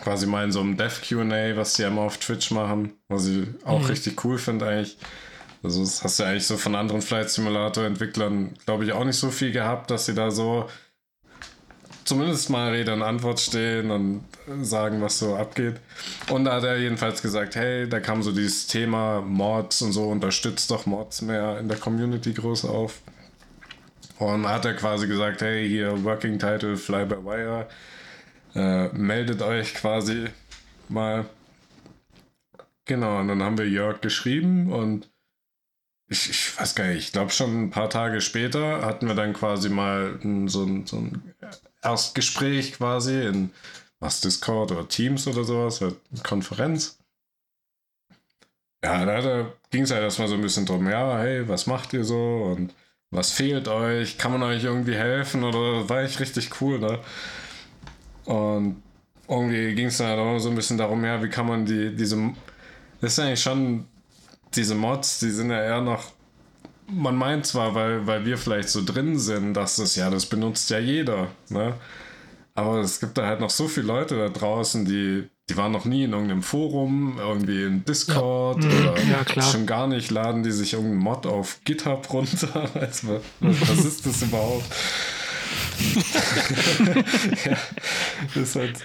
quasi mal in so einem Dev QA, was die immer auf Twitch machen, was ich auch mhm. richtig cool finde eigentlich. Also das hast du eigentlich so von anderen Flight Simulator Entwicklern, glaube ich, auch nicht so viel gehabt, dass sie da so zumindest mal Rede und Antwort stehen und sagen, was so abgeht. Und da hat er jedenfalls gesagt, hey, da kam so dieses Thema Mods und so, unterstützt doch Mods mehr in der Community groß auf. Und hat er quasi gesagt, hey, hier Working Title Fly by Wire, äh, meldet euch quasi mal. Genau, und dann haben wir Jörg geschrieben und ich, ich weiß gar nicht, ich glaube schon ein paar Tage später hatten wir dann quasi mal so ein, so ein Erstgespräch quasi in was Discord oder Teams oder sowas, eine Konferenz. Ja, da ging es halt erstmal so ein bisschen drum, ja, hey, was macht ihr so und was fehlt euch? Kann man euch irgendwie helfen? Oder war ich richtig cool, ne? Und irgendwie ging es dann halt auch so ein bisschen darum, ja, wie kann man die, diese, das ist eigentlich schon, diese Mods, die sind ja eher noch man meint zwar, weil, weil wir vielleicht so drin sind, dass das ja, das benutzt ja jeder, ne? Aber es gibt da halt noch so viele Leute da draußen, die, die waren noch nie in irgendeinem Forum, irgendwie in Discord ja. oder ja, schon gar nicht laden die sich irgendeinen Mod auf GitHub runter. was, was ist das überhaupt? ja, das ist halt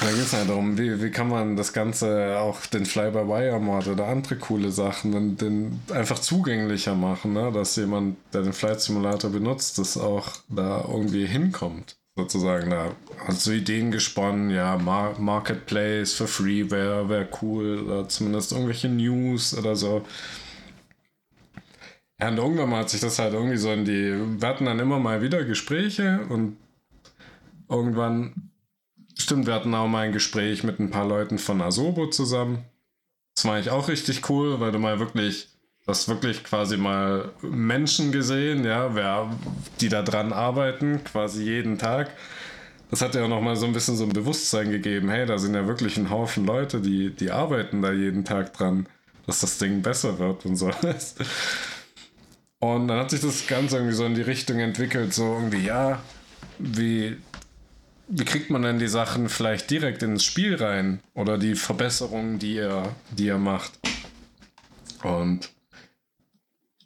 da geht es halt darum, wie, wie kann man das Ganze auch den Fly-by-Wire-Mod oder andere coole Sachen den, den einfach zugänglicher machen, ne? dass jemand, der den Flight Simulator benutzt, das auch da irgendwie hinkommt. Sozusagen, da hast du Ideen gesponnen, ja, Mar Marketplace für Freeware wäre cool, oder zumindest irgendwelche News oder so. Ja, und irgendwann mal hat sich das halt irgendwie so in die, wir hatten dann immer mal wieder Gespräche und irgendwann, stimmt, wir hatten auch mal ein Gespräch mit ein paar Leuten von Asobo zusammen. Das war eigentlich auch richtig cool, weil du mal wirklich, du hast wirklich quasi mal Menschen gesehen, ja, wer, die da dran arbeiten, quasi jeden Tag. Das hat ja auch nochmal so ein bisschen so ein Bewusstsein gegeben, hey, da sind ja wirklich ein Haufen Leute, die, die arbeiten da jeden Tag dran, dass das Ding besser wird und so. Und dann hat sich das Ganze irgendwie so in die Richtung entwickelt, so irgendwie, ja, wie, wie kriegt man denn die Sachen vielleicht direkt ins Spiel rein? Oder die Verbesserungen, die er, die er macht? Und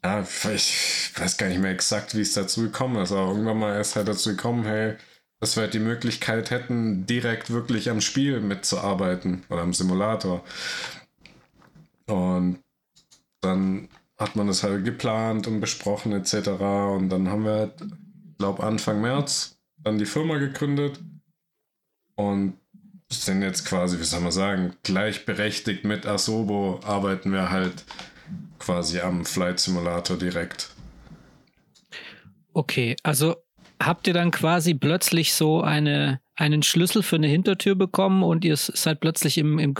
ja, ich weiß gar nicht mehr exakt, wie es dazu gekommen ist, aber irgendwann mal ist halt dazu gekommen, hey, dass wir halt die Möglichkeit hätten, direkt wirklich am Spiel mitzuarbeiten oder am Simulator. Und dann hat man das halt geplant und besprochen etc. Und dann haben wir, halt, glaube Anfang März dann die Firma gegründet und sind jetzt quasi, wie soll man sagen, gleichberechtigt mit Asobo arbeiten wir halt quasi am Flight Simulator direkt. Okay, also habt ihr dann quasi plötzlich so eine, einen Schlüssel für eine Hintertür bekommen und ihr seid plötzlich im, im,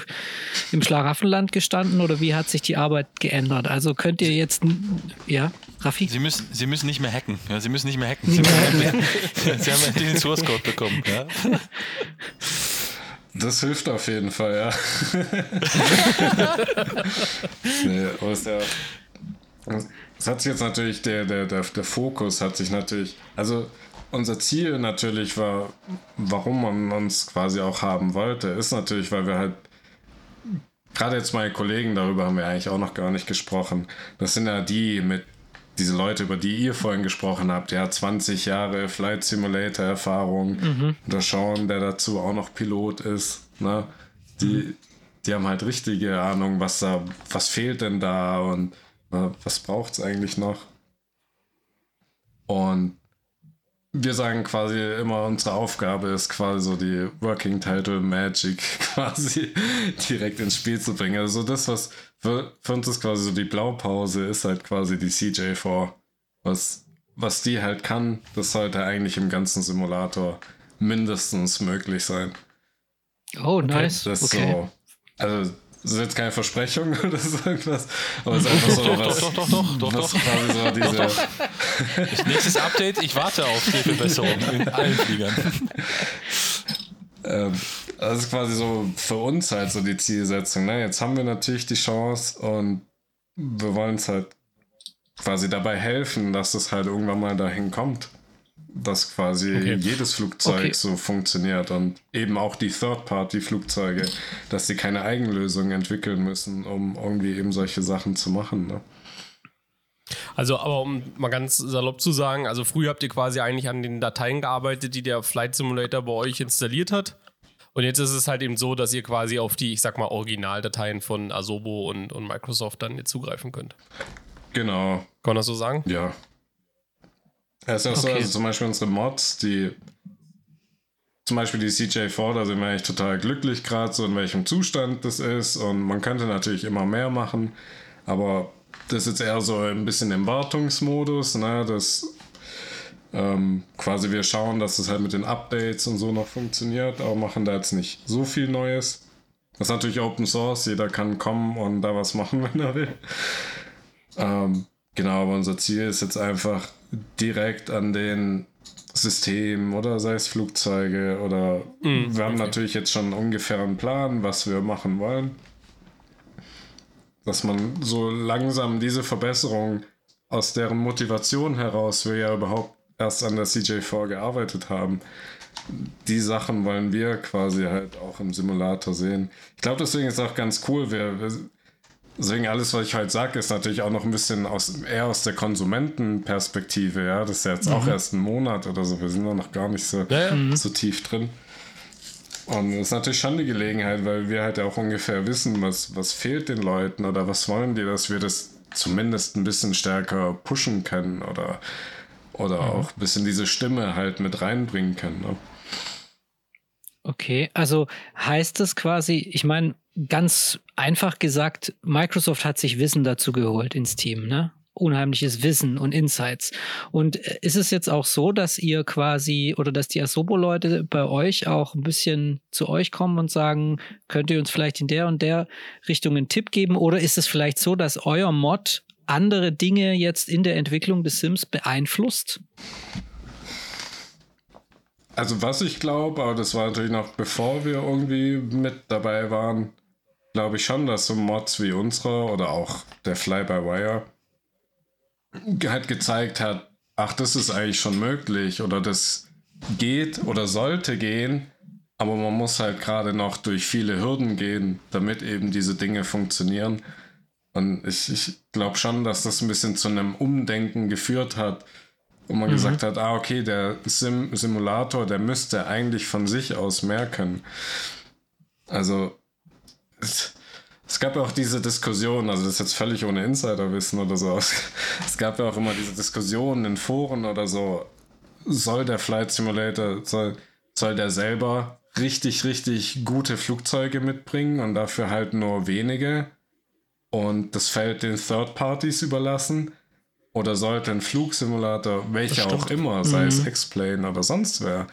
im Schlaraffenland gestanden oder wie hat sich die Arbeit geändert? Also könnt ihr jetzt, ja, Raffi? Sie müssen, Sie müssen nicht mehr hacken. Ja, Sie müssen nicht mehr hacken. Sie, haben, Sie haben endlich den Source Code bekommen. Ja? Das hilft auf jeden Fall, ja. nee, aber es ist ja. Es hat sich jetzt natürlich, der, der, der, der Fokus hat sich natürlich, also unser Ziel natürlich war, warum man uns quasi auch haben wollte, ist natürlich, weil wir halt, gerade jetzt meine Kollegen, darüber haben wir eigentlich auch noch gar nicht gesprochen. Das sind ja die mit, diese Leute, über die ihr vorhin gesprochen habt, ja, 20 Jahre Flight Simulator Erfahrung. Mhm. Der Sean, der dazu auch noch Pilot ist, ne? Die, die haben halt richtige Ahnung, was da, was fehlt denn da und was braucht es eigentlich noch. Und wir sagen quasi immer, unsere Aufgabe ist quasi so die Working Title Magic quasi direkt ins Spiel zu bringen. Also das, was für, für uns ist quasi so die Blaupause, ist halt quasi die CJ4. Was, was die halt kann, das sollte eigentlich im ganzen Simulator mindestens möglich sein. Oh, nice. Das okay. so. Also das ist jetzt keine Versprechung oder so irgendwas, aber es ist einfach so doch, was. Doch, doch, doch, doch, was doch. quasi so diese, Doch, doch. Nächstes Update, ich warte auf die Verbesserung in allen Fliegern. ähm, das ist quasi so für uns halt so die Zielsetzung. Ne? Jetzt haben wir natürlich die Chance und wir wollen es halt quasi dabei helfen, dass es halt irgendwann mal dahin kommt dass quasi okay. jedes Flugzeug okay. so funktioniert und eben auch die Third-Party-Flugzeuge, dass sie keine Eigenlösungen entwickeln müssen, um irgendwie eben solche Sachen zu machen. Ne? Also, aber um mal ganz salopp zu sagen, also früher habt ihr quasi eigentlich an den Dateien gearbeitet, die der Flight Simulator bei euch installiert hat. Und jetzt ist es halt eben so, dass ihr quasi auf die, ich sag mal, Originaldateien von Asobo und, und Microsoft dann jetzt zugreifen könnt. Genau. Kann man das so sagen? Ja, ja, ist auch okay. so, also zum Beispiel unsere Mods, die zum Beispiel die CJ4, da sind wir eigentlich total glücklich gerade, so in welchem Zustand das ist. Und man könnte natürlich immer mehr machen, aber das ist jetzt eher so ein bisschen im Wartungsmodus, ne? Das ähm, quasi wir schauen, dass es halt mit den Updates und so noch funktioniert, aber machen da jetzt nicht so viel Neues. Das ist natürlich Open Source, jeder kann kommen und da was machen, wenn er will. Ähm, genau, aber unser Ziel ist jetzt einfach, direkt an den Systemen oder sei es Flugzeuge oder mm, wir haben okay. natürlich jetzt schon ungefähr einen Plan, was wir machen wollen. Dass man so langsam diese Verbesserung aus deren Motivation heraus wir ja überhaupt erst an der CJ4 gearbeitet haben. Die Sachen wollen wir quasi halt auch im Simulator sehen. Ich glaube, deswegen ist es auch ganz cool. Wir, wir Deswegen alles, was ich heute sage, ist natürlich auch noch ein bisschen aus, eher aus der Konsumentenperspektive. Ja, das ist ja jetzt mhm. auch erst ein Monat oder so. Wir sind noch gar nicht so, ja, ja. Mhm. so tief drin. Und das ist natürlich schon die Gelegenheit, weil wir halt auch ungefähr wissen, was, was fehlt den Leuten oder was wollen die, dass wir das zumindest ein bisschen stärker pushen können oder, oder mhm. auch ein bisschen diese Stimme halt mit reinbringen können. Ne? Okay, also heißt das quasi, ich meine, ganz einfach gesagt, Microsoft hat sich Wissen dazu geholt ins Team, ne? unheimliches Wissen und Insights. Und äh, ist es jetzt auch so, dass ihr quasi oder dass die Asobo-Leute bei euch auch ein bisschen zu euch kommen und sagen, könnt ihr uns vielleicht in der und der Richtung einen Tipp geben? Oder ist es vielleicht so, dass euer Mod andere Dinge jetzt in der Entwicklung des Sims beeinflusst? Also was ich glaube, aber das war natürlich noch bevor wir irgendwie mit dabei waren, glaube ich schon, dass so Mods wie unsere oder auch der Fly-by-Wire halt gezeigt hat, ach, das ist eigentlich schon möglich oder das geht oder sollte gehen, aber man muss halt gerade noch durch viele Hürden gehen, damit eben diese Dinge funktionieren. Und ich, ich glaube schon, dass das ein bisschen zu einem Umdenken geführt hat, wo man mhm. gesagt hat, ah, okay, der Sim Simulator, der müsste eigentlich von sich aus mehr können. Also, es, gab ja auch diese Diskussion, also das ist jetzt völlig ohne Insiderwissen oder so. Es gab ja auch immer diese Diskussionen in Foren oder so. Soll der Flight Simulator, soll, soll der selber richtig, richtig gute Flugzeuge mitbringen und dafür halt nur wenige und das Feld den Third Parties überlassen? Oder sollte ein Flugsimulator, welcher auch immer, sei mhm. es X-Plane oder sonst wer,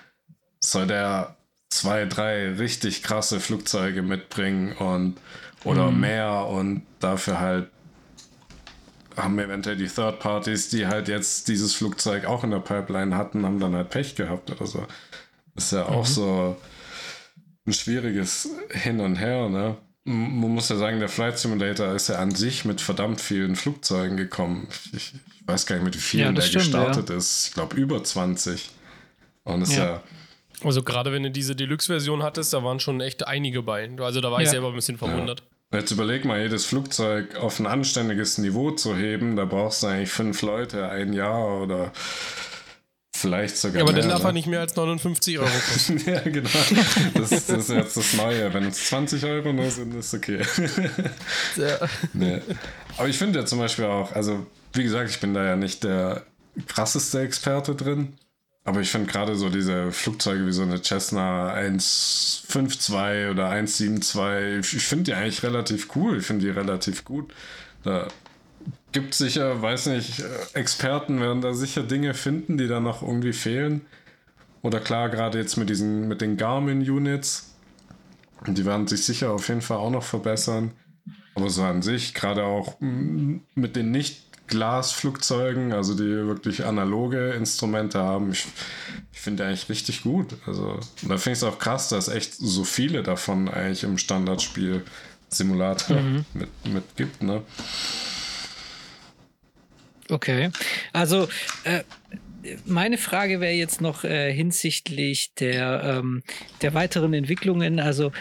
soll der zwei, drei richtig krasse Flugzeuge mitbringen und oder mhm. mehr und dafür halt haben eventuell die Third Parties, die halt jetzt dieses Flugzeug auch in der Pipeline hatten, haben dann halt Pech gehabt oder so. Ist ja auch mhm. so ein schwieriges Hin und Her, ne? man muss ja sagen, der Flight Simulator ist ja an sich mit verdammt vielen Flugzeugen gekommen. Ich, ich weiß gar nicht, mit wie vielen ja, der stimmt, gestartet ja. ist. Ich glaube, über 20. Und ist ja. ja also gerade wenn du diese Deluxe-Version hattest, da waren schon echt einige bei. Also da war ich selber ein bisschen verwundert. Jetzt überleg mal, jedes Flugzeug auf ein anständiges Niveau zu heben, da brauchst du eigentlich fünf Leute, ein Jahr oder Vielleicht sogar. Ja, aber mehr, dann darf er nicht mehr als 59 Euro kosten. ja, genau. Das, das, ist jetzt das Neue. Wenn es 20 Euro nur sind, ist okay. ja. Nee. Aber ich finde ja zum Beispiel auch, also wie gesagt, ich bin da ja nicht der krasseste Experte drin. Aber ich finde gerade so diese Flugzeuge wie so eine Cessna 152 oder 172, ich finde die eigentlich relativ cool. Ich finde die relativ gut. Da gibt sicher, weiß nicht, Experten werden da sicher Dinge finden, die da noch irgendwie fehlen. Oder klar, gerade jetzt mit diesen, mit den Garmin-Units. Die werden sich sicher auf jeden Fall auch noch verbessern. Aber so an sich, gerade auch mit den Nicht-Glasflugzeugen, also die wirklich analoge Instrumente haben, ich, ich finde eigentlich richtig gut. Also, da finde ich es auch krass, dass echt so viele davon eigentlich im Standardspiel Simulator mhm. mit, mit gibt, ne? Okay. Also äh, meine Frage wäre jetzt noch äh, hinsichtlich der, ähm, der weiteren Entwicklungen. Also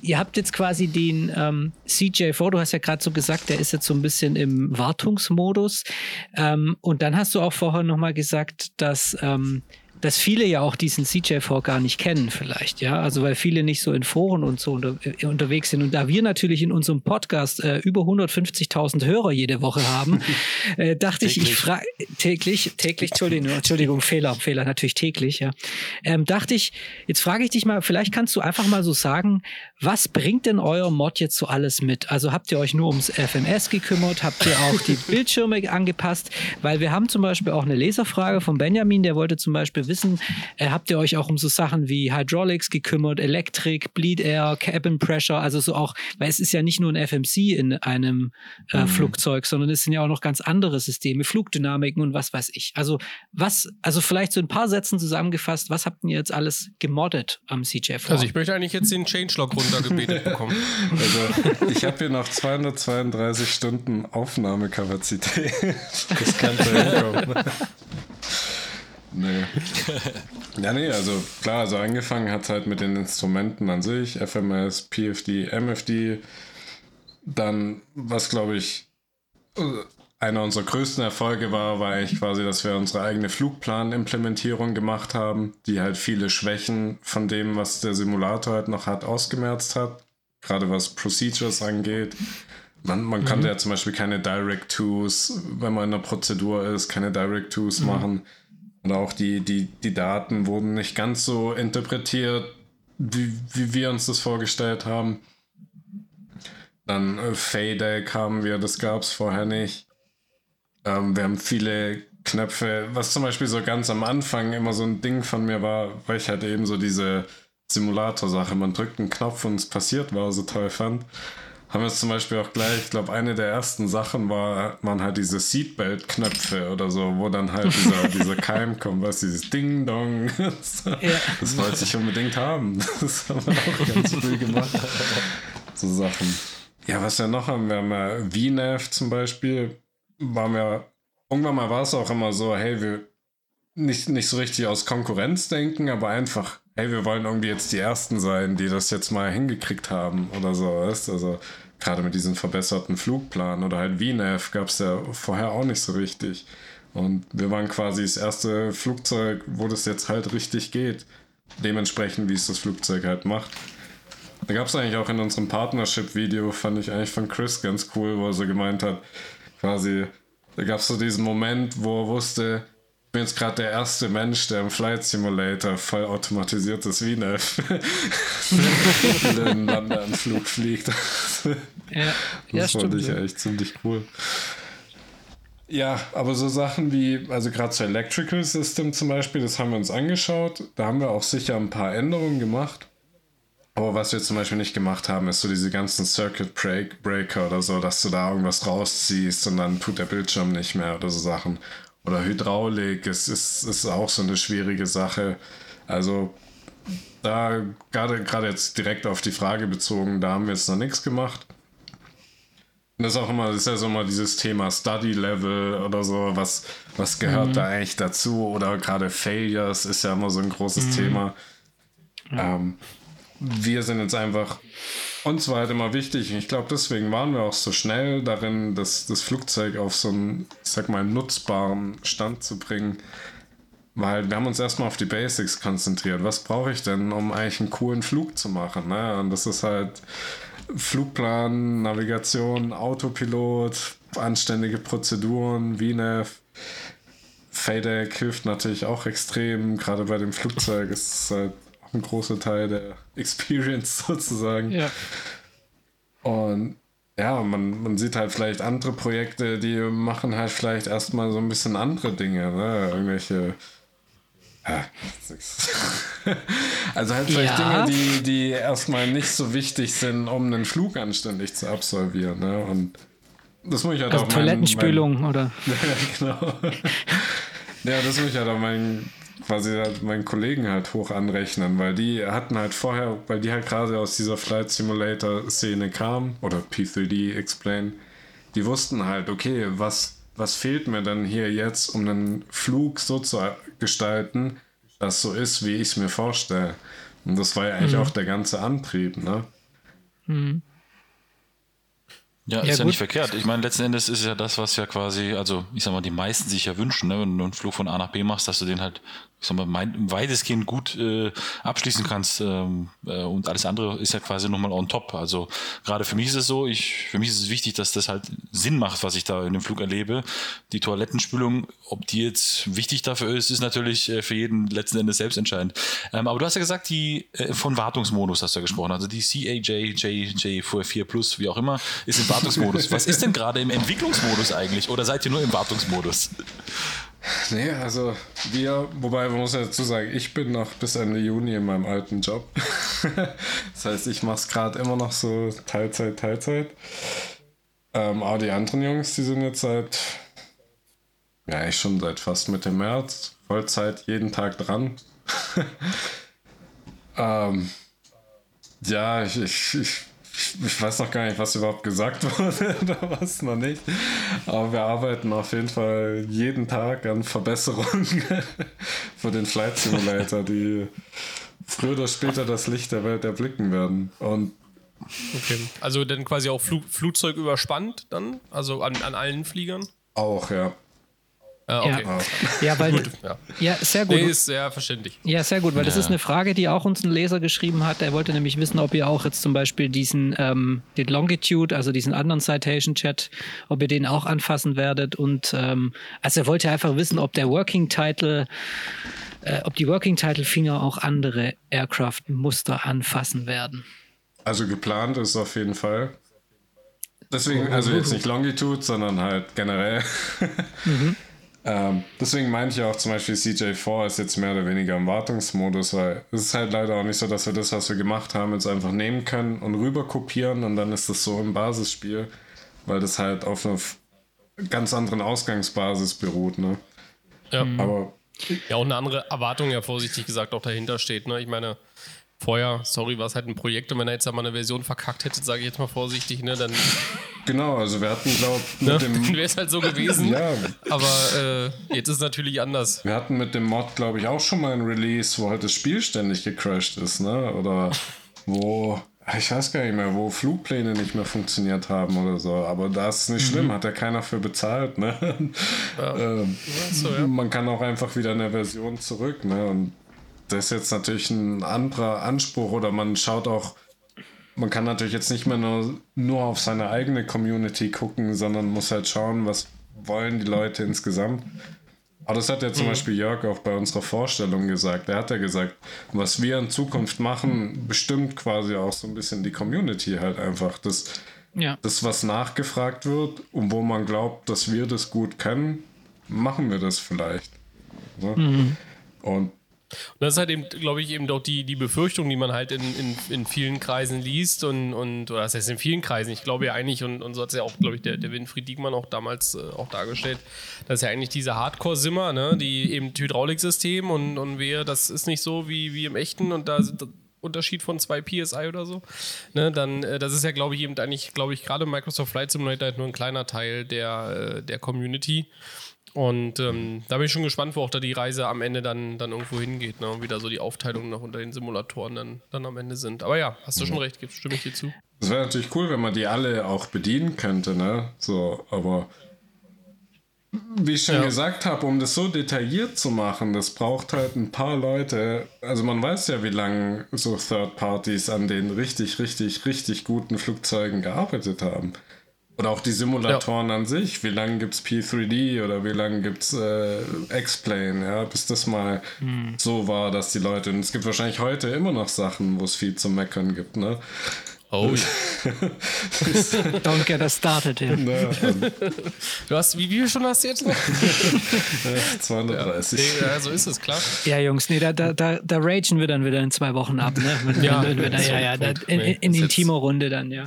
ihr habt jetzt quasi den ähm, CJ4, du hast ja gerade so gesagt, der ist jetzt so ein bisschen im Wartungsmodus. Ähm, und dann hast du auch vorher nochmal gesagt, dass ähm, dass viele ja auch diesen CJ4 gar nicht kennen vielleicht, ja, also weil viele nicht so in Foren und so unter, äh, unterwegs sind. Und da wir natürlich in unserem Podcast äh, über 150.000 Hörer jede Woche haben, äh, dachte ich, ich frage täglich, täglich, Entschuldigung, Entschuldigung, Fehler, Fehler, natürlich täglich, ja, ähm, dachte ich, jetzt frage ich dich mal, vielleicht kannst du einfach mal so sagen, was bringt denn euer Mod jetzt so alles mit? Also habt ihr euch nur ums FMS gekümmert, habt ihr auch die Bildschirme angepasst, weil wir haben zum Beispiel auch eine Leserfrage von Benjamin, der wollte zum Beispiel wissen, äh, habt ihr euch auch um so Sachen wie Hydraulics gekümmert, Elektrik, Bleed Air, Cabin Pressure, also so auch, weil es ist ja nicht nur ein FMC in einem äh, mhm. Flugzeug, sondern es sind ja auch noch ganz andere Systeme, Flugdynamiken und was weiß ich. Also was, also vielleicht so ein paar Sätzen zusammengefasst, was habt ihr jetzt alles gemoddet am CJ4? Also ich möchte eigentlich jetzt den Changelog runtergebetet bekommen. Also ich habe hier noch 232 Stunden Aufnahmekapazität. Das kann hinkommen. Nee. ja, nee, also klar, also angefangen hat es halt mit den Instrumenten an sich, FMS, PFD, MFD. Dann, was glaube ich, einer unserer größten Erfolge war, war eigentlich quasi, dass wir unsere eigene Flugplanimplementierung gemacht haben, die halt viele Schwächen von dem, was der Simulator halt noch hat, ausgemerzt hat. Gerade was Procedures angeht. Man, man mhm. konnte ja zum Beispiel keine Direct Twos, wenn man in einer Prozedur ist, keine Direct Twos mhm. machen. Und auch die, die, die Daten wurden nicht ganz so interpretiert, wie, wie wir uns das vorgestellt haben. Dann äh, Fade haben wir, das gab es vorher nicht. Ähm, wir haben viele Knöpfe, was zum Beispiel so ganz am Anfang immer so ein Ding von mir war, weil ich halt eben so diese Simulator-Sache, man drückt einen Knopf und es passiert war, so toll fand. Haben wir es zum Beispiel auch gleich, ich glaube, eine der ersten Sachen war, man halt diese Seatbelt-Knöpfe oder so, wo dann halt dieser, dieser Keim kommt, was dieses Ding-Dong. Das, ja. das wollte ich unbedingt haben. Das haben wir auch ganz früh gemacht. So Sachen. Ja, was wir noch haben, wir haben ja VNAV zum Beispiel, waren wir, irgendwann mal war es auch immer so, hey, wir nicht, nicht so richtig aus Konkurrenz denken, aber einfach hey, wir wollen irgendwie jetzt die Ersten sein, die das jetzt mal hingekriegt haben oder so, weißt Also gerade mit diesem verbesserten Flugplan oder halt VNAV gab es ja vorher auch nicht so richtig. Und wir waren quasi das erste Flugzeug, wo das jetzt halt richtig geht. Dementsprechend, wie es das Flugzeug halt macht. Da gab es eigentlich auch in unserem Partnership-Video, fand ich eigentlich von Chris ganz cool, wo er so gemeint hat, quasi, da gab es so diesen Moment, wo er wusste, ich bin jetzt gerade der erste Mensch, der im Flight Simulator voll automatisiertes VNAV den Landeanflug fliegt. ja, das ja, fand ich echt ziemlich cool. Ja, aber so Sachen wie, also gerade zu Electrical System zum Beispiel, das haben wir uns angeschaut. Da haben wir auch sicher ein paar Änderungen gemacht. Aber was wir zum Beispiel nicht gemacht haben, ist so diese ganzen Circuit Break Breaker oder so, dass du da irgendwas rausziehst und dann tut der Bildschirm nicht mehr oder so Sachen oder Hydraulik, es ist, ist auch so eine schwierige Sache. Also da gerade gerade jetzt direkt auf die Frage bezogen, da haben wir jetzt noch nichts gemacht. das ist auch immer, das ist ja so immer dieses Thema Study Level oder so, was, was gehört mhm. da eigentlich dazu? Oder gerade Failures ist ja immer so ein großes mhm. Thema. Ja. Ähm, wir sind jetzt einfach uns war halt immer wichtig, ich glaube, deswegen waren wir auch so schnell darin, das, das Flugzeug auf so einen, ich sag mal, nutzbaren Stand zu bringen. Weil wir haben uns erstmal auf die Basics konzentriert. Was brauche ich denn, um eigentlich einen coolen Flug zu machen? Ne? Und das ist halt Flugplan, Navigation, Autopilot, anständige Prozeduren, VNAV. FADEC hilft natürlich auch extrem, gerade bei dem Flugzeug ist es halt ein großer Teil der Experience sozusagen. Ja. Und ja, man, man sieht halt vielleicht andere Projekte, die machen halt vielleicht erstmal so ein bisschen andere Dinge, ne? Irgendwelche. Ja, also halt vielleicht ja. Dinge, die, die erstmal nicht so wichtig sind, um einen Flug anständig zu absolvieren. Ne? Und das muss ich halt also auch Toilettenspülung, mein, oder? ja, genau. ja, das muss ich halt auch meinen quasi halt meinen Kollegen halt hoch anrechnen, weil die hatten halt vorher, weil die halt gerade aus dieser Flight Simulator Szene kamen, oder P3D Explain, die wussten halt, okay, was, was fehlt mir denn hier jetzt, um einen Flug so zu gestalten, dass so ist, wie ich es mir vorstelle. Und das war ja eigentlich mhm. auch der ganze Antrieb, ne? Mhm. Ja, ist ja, ja nicht verkehrt. Ich meine, letzten Endes ist ja das, was ja quasi, also ich sag mal, die meisten sich ja wünschen, ne? wenn du einen Flug von A nach B machst, dass du den halt ich sag mal, mein, weitestgehend gut äh, abschließen kannst ähm, äh, und alles andere ist ja quasi nochmal on top. Also gerade für mich ist es so, ich, für mich ist es wichtig, dass das halt Sinn macht, was ich da in dem Flug erlebe. Die Toilettenspülung, ob die jetzt wichtig dafür ist, ist natürlich äh, für jeden letzten Endes selbst entscheidend. Ähm, aber du hast ja gesagt, die äh, von Wartungsmodus hast du ja gesprochen, also die CAJ, J, 4 Plus, wie auch immer, ist im Wartungsmodus. was ist denn gerade im Entwicklungsmodus eigentlich oder seid ihr nur im Wartungsmodus? Nee, also wir, wobei man muss ja dazu sagen, ich bin noch bis Ende Juni in meinem alten Job. das heißt, ich mache es gerade immer noch so Teilzeit, Teilzeit. Ähm, aber die anderen Jungs, die sind jetzt seit, ja, ich schon seit fast Mitte März, Vollzeit, jeden Tag dran. ähm, ja, ich, ich, ich ich weiß noch gar nicht, was überhaupt gesagt wurde oder was noch nicht. Aber wir arbeiten auf jeden Fall jeden Tag an Verbesserungen für den Flight Simulator, die früher oder später das Licht der Welt erblicken werden. Und okay. Also dann quasi auch Flug, Flugzeug überspannt dann? Also an, an allen Fliegern? Auch, ja. Ah, okay. ja. ja, weil, gut, ja. ja. sehr gut. Nee, ist sehr verständlich. Ja, sehr gut, weil ja. das ist eine Frage, die auch uns ein Leser geschrieben hat. Er wollte nämlich wissen, ob ihr auch jetzt zum Beispiel diesen ähm, den Longitude, also diesen anderen Citation-Chat, ob ihr den auch anfassen werdet. Und ähm, also er wollte einfach wissen, ob der Working Title, äh, ob die Working Title Finger auch andere Aircraft-Muster anfassen werden. Also geplant ist auf jeden Fall. deswegen, also jetzt nicht Longitude, sondern halt generell. mhm. Ähm, deswegen meinte ich auch zum Beispiel CJ4 ist jetzt mehr oder weniger im Wartungsmodus, weil es ist halt leider auch nicht so, dass wir das, was wir gemacht haben, jetzt einfach nehmen können und rüber kopieren und dann ist das so im Basisspiel, weil das halt auf einer ganz anderen Ausgangsbasis beruht, ne? Ja. Aber ja, auch eine andere Erwartung ja vorsichtig gesagt auch dahinter steht, ne? Ich meine, vorher, sorry, war es halt ein Projekt und wenn er jetzt mal eine Version verkackt hätte, sage ich jetzt mal vorsichtig, ne, dann. Genau, also wir hatten, glaube ich, ne? Dann wäre es halt so gewesen. ja. Aber äh, jetzt ist es natürlich anders. Wir hatten mit dem Mod, glaube ich, auch schon mal ein Release, wo halt das Spiel ständig gecrashed ist, ne? Oder wo. Ich weiß gar nicht mehr, wo Flugpläne nicht mehr funktioniert haben oder so. Aber das ist nicht mhm. schlimm, hat ja keiner für bezahlt. Ne? Ja. ähm, so, ja. Man kann auch einfach wieder eine Version zurück. Ne? Und das ist jetzt natürlich ein anderer Anspruch oder man schaut auch, man kann natürlich jetzt nicht mehr nur, nur auf seine eigene Community gucken, sondern muss halt schauen, was wollen die Leute insgesamt. Aber das hat ja zum mhm. Beispiel Jörg auch bei unserer Vorstellung gesagt. Er hat ja gesagt, was wir in Zukunft machen, bestimmt quasi auch so ein bisschen die Community halt einfach. Das, ja. das was nachgefragt wird und wo man glaubt, dass wir das gut können, machen wir das vielleicht. Ne? Mhm. Und und das ist halt eben, glaube ich, eben doch die, die Befürchtung, die man halt in, in, in vielen Kreisen liest und, und oder das heißt in vielen Kreisen, ich glaube ja eigentlich, und, und so hat es ja auch, glaube ich, der, der Winfried Diekmann auch damals äh, auch dargestellt, dass ja eigentlich diese Hardcore-Simmer, ne, die eben Hydrauliksystem und, und wer, das ist nicht so wie, wie im echten und da sind Unterschied von 2 PSI oder so, ne, dann, äh, das ist ja, glaube ich, eben eigentlich, glaube ich, gerade Microsoft Flight Simulator halt nur ein kleiner Teil der, äh, der Community. Und ähm, da bin ich schon gespannt, wo auch da die Reise am Ende dann, dann irgendwo hingeht, ne? Und wie da so die Aufteilungen noch unter den Simulatoren dann, dann am Ende sind. Aber ja, hast du schon recht, stimme ich dir zu. Das wäre natürlich cool, wenn man die alle auch bedienen könnte, ne? So, aber wie ich schon ja. gesagt habe, um das so detailliert zu machen, das braucht halt ein paar Leute. Also man weiß ja, wie lange so Third Parties an den richtig, richtig, richtig guten Flugzeugen gearbeitet haben. Oder auch die Simulatoren ja. an sich. Wie lange gibt es P3D oder wie lange gibt es äh, X-Plane, ja, bis das mal hm. so war, dass die Leute. Und es gibt wahrscheinlich heute immer noch Sachen, wo es viel zu meckern gibt, ne? Oh. Don't get us started here. No, du hast, wie, wie viel Stunden hast du jetzt noch? 230. Ja, ja, so ist es, klar. Ja, Jungs, nee, da, da, da, da ragen wir dann wieder in zwei Wochen ab, ne? Wenn, ja, wenn, wenn da, ja, ja, da, in, in, in Intimo-Runde dann, ja.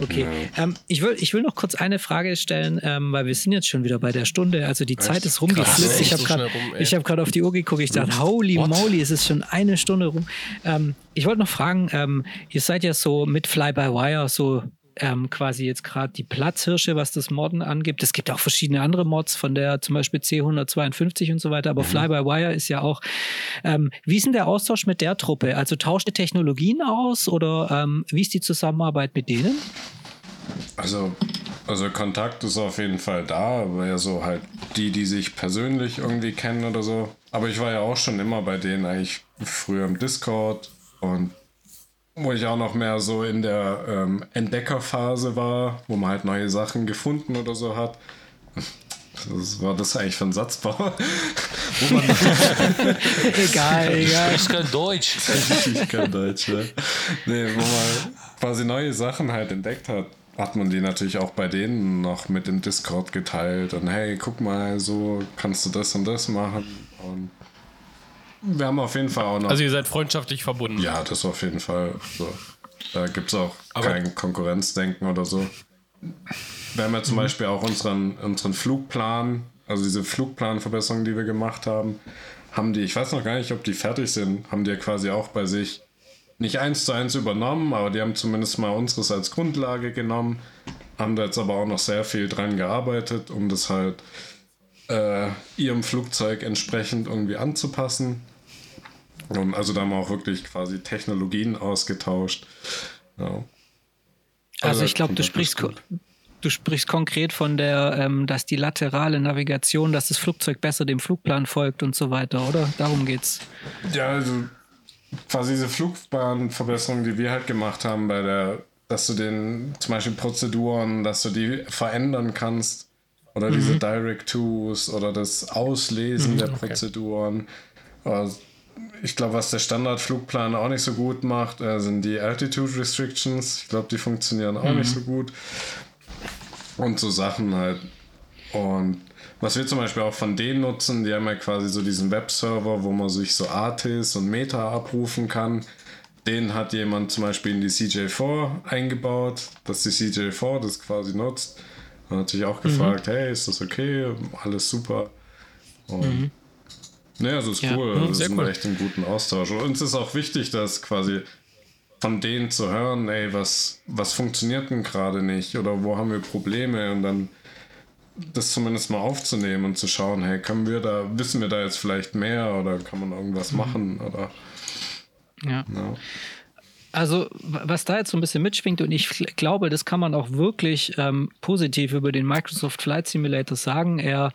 Okay. Ja. Ähm, ich, will, ich will noch kurz eine Frage stellen, ähm, weil wir sind jetzt schon wieder bei der Stunde. Also die Zeit ist rumgeflitzt. Ich habe gerade so hab auf die Uhr geguckt. Ich dachte, holy What? moly, es ist schon eine Stunde rum. Ähm, ich wollte noch fragen, ähm, ihr seid ja so mit Fly-by-Wire so ähm, quasi jetzt gerade die Platzhirsche, was das Modden angibt. Es gibt auch verschiedene andere Mods von der zum Beispiel C152 und so weiter, aber mhm. Fly-by-Wire ist ja auch. Ähm, wie ist denn der Austausch mit der Truppe? Also tauscht ihr Technologien aus oder ähm, wie ist die Zusammenarbeit mit denen? Also, also Kontakt ist auf jeden Fall da, aber ja so halt die, die sich persönlich irgendwie kennen oder so. Aber ich war ja auch schon immer bei denen eigentlich früher im Discord und wo ich auch noch mehr so in der ähm, Entdeckerphase war, wo man halt neue Sachen gefunden oder so hat. Was war das eigentlich für ein Satzbau? egal, egal. Ich kann Deutsch. ich kann Deutsch, ja. Nee, wo man quasi neue Sachen halt entdeckt hat, hat man die natürlich auch bei denen noch mit im Discord geteilt und hey, guck mal, so kannst du das und das machen. Und wir haben auf jeden Fall auch noch. Also ihr seid freundschaftlich verbunden. Ja, das auf jeden Fall. So. Da gibt es auch Aber kein Konkurrenzdenken oder so. Wir haben ja zum mhm. Beispiel auch unseren, unseren Flugplan, also diese Flugplanverbesserungen, die wir gemacht haben, haben die, ich weiß noch gar nicht, ob die fertig sind, haben die ja quasi auch bei sich nicht eins zu eins übernommen, aber die haben zumindest mal unseres als Grundlage genommen, haben da jetzt aber auch noch sehr viel dran gearbeitet, um das halt äh, ihrem Flugzeug entsprechend irgendwie anzupassen. Und also da haben wir auch wirklich quasi Technologien ausgetauscht. Ja. Also, also ich glaube, du sprichst, du sprichst konkret von der, ähm, dass die laterale Navigation, dass das Flugzeug besser dem Flugplan folgt und so weiter, oder? Darum geht's. Ja, also quasi diese Flugbahnverbesserung, die wir halt gemacht haben bei der, dass du den zum Beispiel Prozeduren, dass du die verändern kannst oder mhm. diese Direct-Tos oder das Auslesen mhm, der Prozeduren. Okay ich glaube, was der Standardflugplan auch nicht so gut macht, äh, sind die Altitude Restrictions. Ich glaube, die funktionieren auch mhm. nicht so gut. und so Sachen halt. Und was wir zum Beispiel auch von denen nutzen, die haben ja quasi so diesen Webserver, wo man sich so Artis und Meta abrufen kann. Den hat jemand zum Beispiel in die CJ4 eingebaut, dass die CJ4 das quasi nutzt. Und hat sich auch gefragt, mhm. hey, ist das okay? Alles super. Und mhm. Ja, also ist ja. cool. Mhm, das ist cool. echt einen guten Austausch. Und uns ist auch wichtig, dass quasi von denen zu hören, ey, was, was funktioniert denn gerade nicht oder wo haben wir Probleme und dann das zumindest mal aufzunehmen und zu schauen, hey, können wir da, wissen wir da jetzt vielleicht mehr oder kann man irgendwas mhm. machen oder ja. ja. Also, was da jetzt so ein bisschen mitschwingt, und ich glaube, das kann man auch wirklich ähm, positiv über den Microsoft Flight Simulator sagen. Er,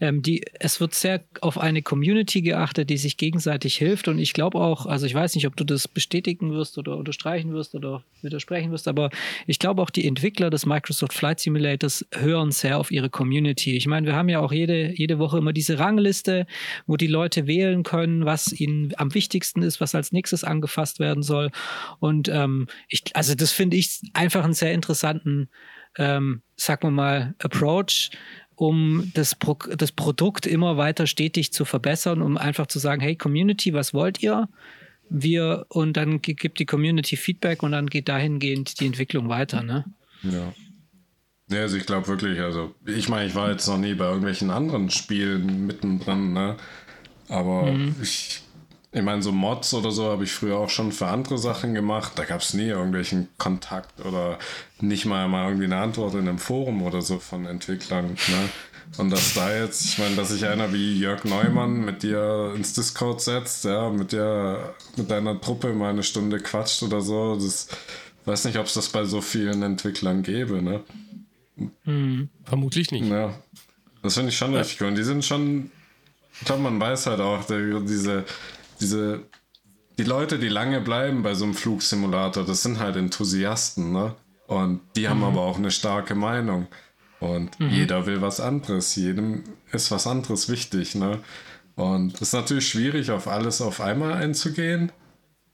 ähm, die, es wird sehr auf eine Community geachtet, die sich gegenseitig hilft. Und ich glaube auch, also ich weiß nicht, ob du das bestätigen wirst oder unterstreichen wirst oder widersprechen wirst, aber ich glaube auch die Entwickler des Microsoft Flight Simulators hören sehr auf ihre Community. Ich meine, wir haben ja auch jede, jede Woche immer diese Rangliste, wo die Leute wählen können, was ihnen am wichtigsten ist, was als nächstes angefasst werden soll. Und ähm, ich, also das finde ich einfach einen sehr interessanten, ähm, sagen wir mal, Approach, um das, Pro das Produkt immer weiter stetig zu verbessern, um einfach zu sagen, hey Community, was wollt ihr? Wir und dann gibt die Community Feedback und dann geht dahingehend die Entwicklung weiter, ne? Ja. Ja, also ich glaube wirklich, also ich meine, ich war jetzt noch nie bei irgendwelchen anderen Spielen mittendrin, ne? Aber mhm. ich ich meine, so Mods oder so habe ich früher auch schon für andere Sachen gemacht. Da gab es nie irgendwelchen Kontakt oder nicht mal, mal irgendwie eine Antwort in einem Forum oder so von Entwicklern. Ne? Und dass da jetzt, ich meine, dass sich einer wie Jörg Neumann mit dir ins Discord setzt, ja, mit dir, mit deiner Truppe mal eine Stunde quatscht oder so, das weiß nicht, ob es das bei so vielen Entwicklern gäbe, ne? Hm, vermutlich nicht. Ja. Das finde ich schon ja. richtig cool. Und die sind schon, ich glaube, man weiß halt auch, diese diese, die Leute, die lange bleiben bei so einem Flugsimulator, das sind halt Enthusiasten, ne? Und die haben mhm. aber auch eine starke Meinung. Und mhm. jeder will was anderes. Jedem ist was anderes wichtig, ne? Und es ist natürlich schwierig, auf alles auf einmal einzugehen.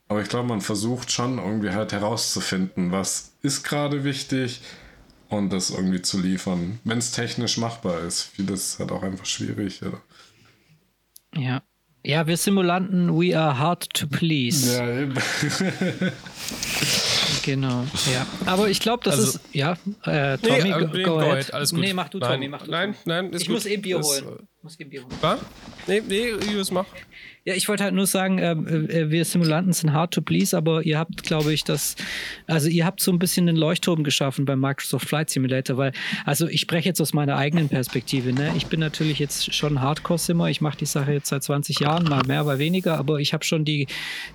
Aber ich glaube, man versucht schon irgendwie halt herauszufinden, was ist gerade wichtig und das irgendwie zu liefern, wenn es technisch machbar ist. Vieles ist halt auch einfach schwierig. Oder? Ja, ja, wir Simulanten, we are hard to please. Ja, eben. genau, ja. Aber ich glaube, das also, ist, ja, äh, Tommy, nee, go, go, go ahead. ahead. Alles gut. Nee, mach du, nein, Tommy, mach du. Nein, nein, ist Ich gut. muss eben Bier holen. Ich muss eben Bier holen. Was? Nee, nee, Jus, mach. Ja, ich wollte halt nur sagen, äh, äh, wir Simulanten sind hard to please, aber ihr habt, glaube ich, das, also ihr habt so ein bisschen den Leuchtturm geschaffen beim Microsoft Flight Simulator, weil, also ich spreche jetzt aus meiner eigenen Perspektive, ne? Ich bin natürlich jetzt schon Hardcore-Simmer, ich mache die Sache jetzt seit 20 Jahren, mal mehr, mal weniger, aber ich habe schon die,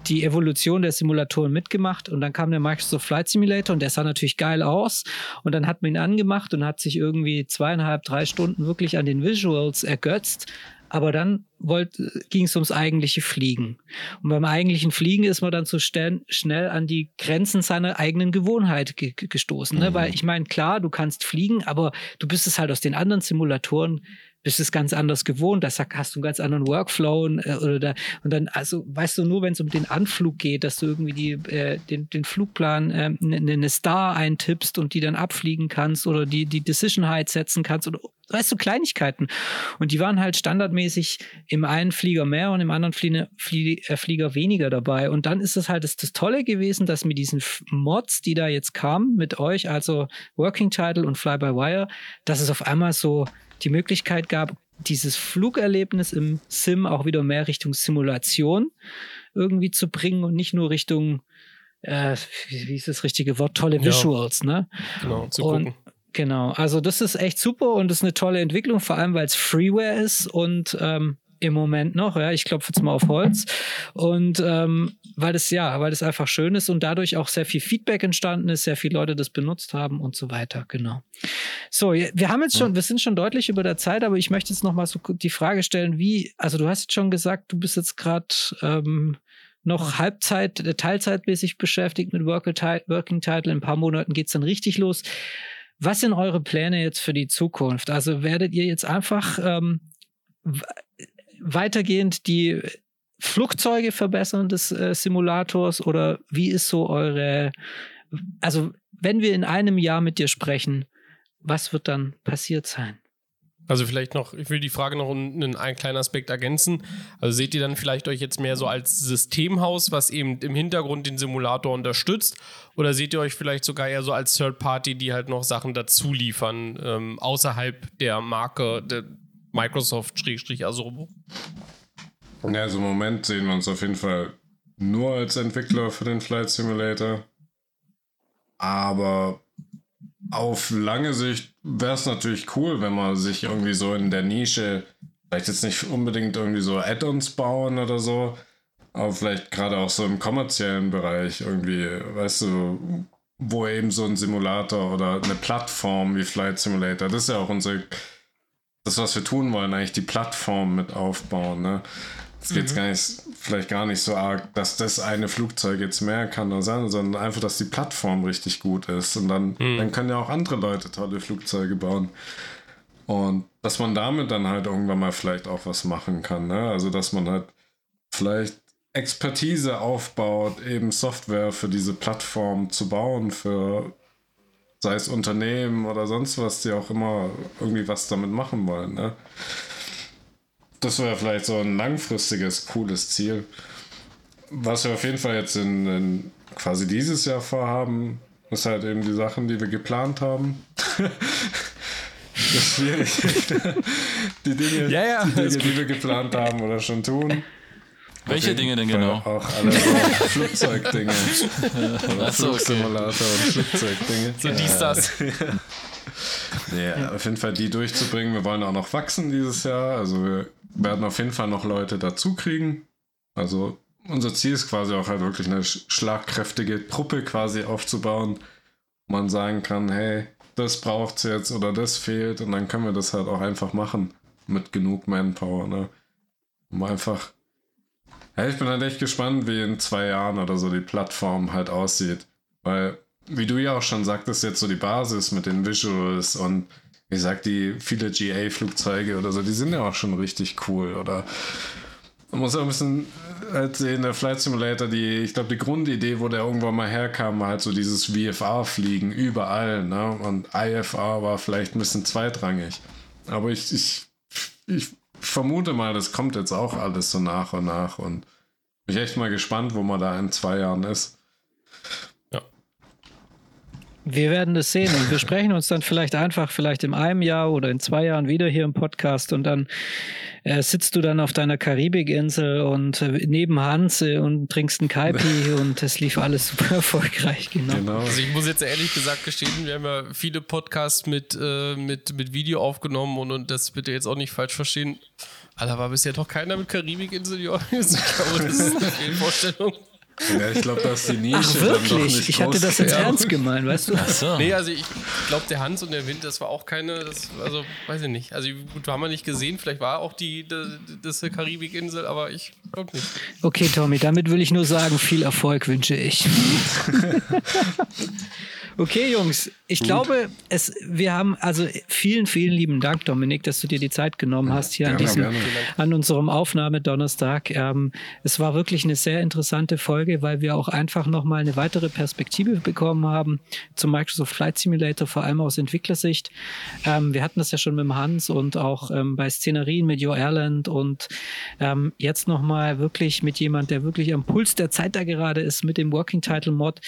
die Evolution der Simulatoren mitgemacht und dann kam der Microsoft Flight Simulator und der sah natürlich geil aus und dann hat man ihn angemacht und hat sich irgendwie zweieinhalb, drei Stunden wirklich an den Visuals ergötzt aber dann ging es ums eigentliche Fliegen. Und beim eigentlichen Fliegen ist man dann so schnell an die Grenzen seiner eigenen Gewohnheit ge gestoßen. Ne? Mhm. Weil ich meine, klar, du kannst fliegen, aber du bist es halt aus den anderen Simulatoren bist es ganz anders gewohnt, da hast du einen ganz anderen Workflow und, äh, oder da, und dann, also weißt du nur, wenn es um den Anflug geht, dass du irgendwie die, äh, den, den Flugplan äh, eine, eine Star eintippst und die dann abfliegen kannst oder die, die Decision Height setzen kannst oder weißt du, Kleinigkeiten. Und die waren halt standardmäßig im einen Flieger mehr und im anderen Flie Flie äh, Flieger weniger dabei. Und dann ist es halt das, das Tolle gewesen, dass mit diesen Mods, die da jetzt kamen, mit euch, also Working Title und Fly-by-Wire, dass es auf einmal so die Möglichkeit gab, dieses Flugerlebnis im Sim auch wieder mehr Richtung Simulation irgendwie zu bringen und nicht nur Richtung, äh, wie, ist das richtige Wort, tolle Visuals, ja. ne? Genau, zu und, gucken. Genau, also das ist echt super und das ist eine tolle Entwicklung, vor allem weil es Freeware ist und ähm, im Moment noch, ja, ich klopfe jetzt mal auf Holz. Und ähm, weil das ja, weil das einfach schön ist und dadurch auch sehr viel Feedback entstanden ist, sehr viele Leute das benutzt haben und so weiter, genau. So, wir haben jetzt schon, wir sind schon deutlich über der Zeit, aber ich möchte jetzt noch mal so die Frage stellen, wie, also du hast jetzt schon gesagt, du bist jetzt gerade ähm, noch Halbzeit, äh, teilzeitmäßig beschäftigt mit Working Title. In ein paar Monaten geht's dann richtig los. Was sind eure Pläne jetzt für die Zukunft? Also werdet ihr jetzt einfach ähm, weitergehend die Flugzeuge verbessern des äh, Simulators oder wie ist so eure, also wenn wir in einem Jahr mit dir sprechen, was wird dann passiert sein? Also vielleicht noch, ich will die Frage noch einen, einen kleinen Aspekt ergänzen. Also seht ihr dann vielleicht euch jetzt mehr so als Systemhaus, was eben im Hintergrund den Simulator unterstützt? Oder seht ihr euch vielleicht sogar eher so als Third Party, die halt noch Sachen dazu liefern, ähm, außerhalb der Marke der Microsoft-Asobo? Ja, also im Moment sehen wir uns auf jeden Fall nur als Entwickler für den Flight Simulator. Aber auf lange Sicht wäre es natürlich cool, wenn man sich irgendwie so in der Nische, vielleicht jetzt nicht unbedingt irgendwie so Add-ons bauen oder so, aber vielleicht gerade auch so im kommerziellen Bereich irgendwie, weißt du, wo eben so ein Simulator oder eine Plattform wie Flight Simulator, das ist ja auch unsere, das, was wir tun wollen, eigentlich die Plattform mit aufbauen, ne? Es geht mhm. gar nicht, vielleicht gar nicht so arg, dass das eine Flugzeug jetzt mehr kann oder sein, sondern einfach, dass die Plattform richtig gut ist. Und dann, mhm. dann können ja auch andere Leute tolle Flugzeuge bauen. Und dass man damit dann halt irgendwann mal vielleicht auch was machen kann. Ne? Also, dass man halt vielleicht Expertise aufbaut, eben Software für diese Plattform zu bauen, für sei es Unternehmen oder sonst was, die auch immer irgendwie was damit machen wollen. Ne? das wäre vielleicht so ein langfristiges, cooles Ziel. Was wir auf jeden Fall jetzt in, in quasi dieses Jahr vorhaben, ist halt eben die Sachen, die wir geplant haben. das ist schwierig. die Dinge, ja, ja, die, Dinge die wir geplant haben oder schon tun. Welche Dinge denn genau? Auch alle Flugzeugdinge. Achso, Flugsimulator okay. und Flugzeugdinge. So dies, das. ja, auf jeden Fall die durchzubringen. Wir wollen auch noch wachsen dieses Jahr. Also wir werden auf jeden Fall noch Leute dazu kriegen. Also unser Ziel ist quasi auch halt wirklich eine schlagkräftige Truppe quasi aufzubauen, wo man sagen kann, hey, das braucht es jetzt oder das fehlt und dann können wir das halt auch einfach machen mit genug Manpower, ne? Um einfach. Ja, ich bin halt echt gespannt, wie in zwei Jahren oder so die Plattform halt aussieht. Weil, wie du ja auch schon sagtest, jetzt so die Basis mit den Visuals und wie gesagt, die viele GA-Flugzeuge oder so, die sind ja auch schon richtig cool. Oder man muss auch ein bisschen halt sehen, der Flight Simulator, die, ich glaube, die Grundidee, wo der irgendwann mal herkam, war halt so dieses VFR-Fliegen überall, ne? Und IFR war vielleicht ein bisschen zweitrangig. Aber ich, ich, ich vermute mal, das kommt jetzt auch alles so nach und nach und bin echt mal gespannt, wo man da in zwei Jahren ist. Wir werden das sehen und wir sprechen uns dann vielleicht einfach vielleicht in einem Jahr oder in zwei Jahren wieder hier im Podcast und dann äh, sitzt du dann auf deiner Karibikinsel und äh, neben Hans äh, und trinkst einen Kaipi und es lief alles super erfolgreich, genau. genau. Also ich muss jetzt ehrlich gesagt gestehen, wir haben ja viele Podcasts mit, äh, mit, mit Video aufgenommen und, und das bitte jetzt auch nicht falsch verstehen. Alter, war bisher doch keiner mit Karibikinsel, glaube, das ist eine Fehlvorstellung. Ja, ich glaube, dass die Nische Ach, wirklich? Dann doch nicht ich hatte das jetzt ernst gemeint, weißt du? Ach so. Nee, also ich glaube, der Hans und der Wind, das war auch keine, das, also weiß ich nicht. Also gut, haben wir nicht gesehen, vielleicht war auch die, die das Karibikinsel, aber ich glaube nicht. Okay, Tommy, damit will ich nur sagen, viel Erfolg wünsche ich. Okay, Jungs, ich Gut. glaube, es, wir haben also vielen, vielen lieben Dank, Dominik, dass du dir die Zeit genommen hast hier gerne, an, diesem, an unserem Aufnahmedonnerstag. Ähm, es war wirklich eine sehr interessante Folge, weil wir auch einfach nochmal eine weitere Perspektive bekommen haben zum Microsoft Flight Simulator, vor allem aus Entwicklersicht. Ähm, wir hatten das ja schon mit dem Hans und auch ähm, bei Szenerien mit Joe Erland und ähm, jetzt nochmal wirklich mit jemand, der wirklich am Puls der Zeit da gerade ist, mit dem Working Title Mod.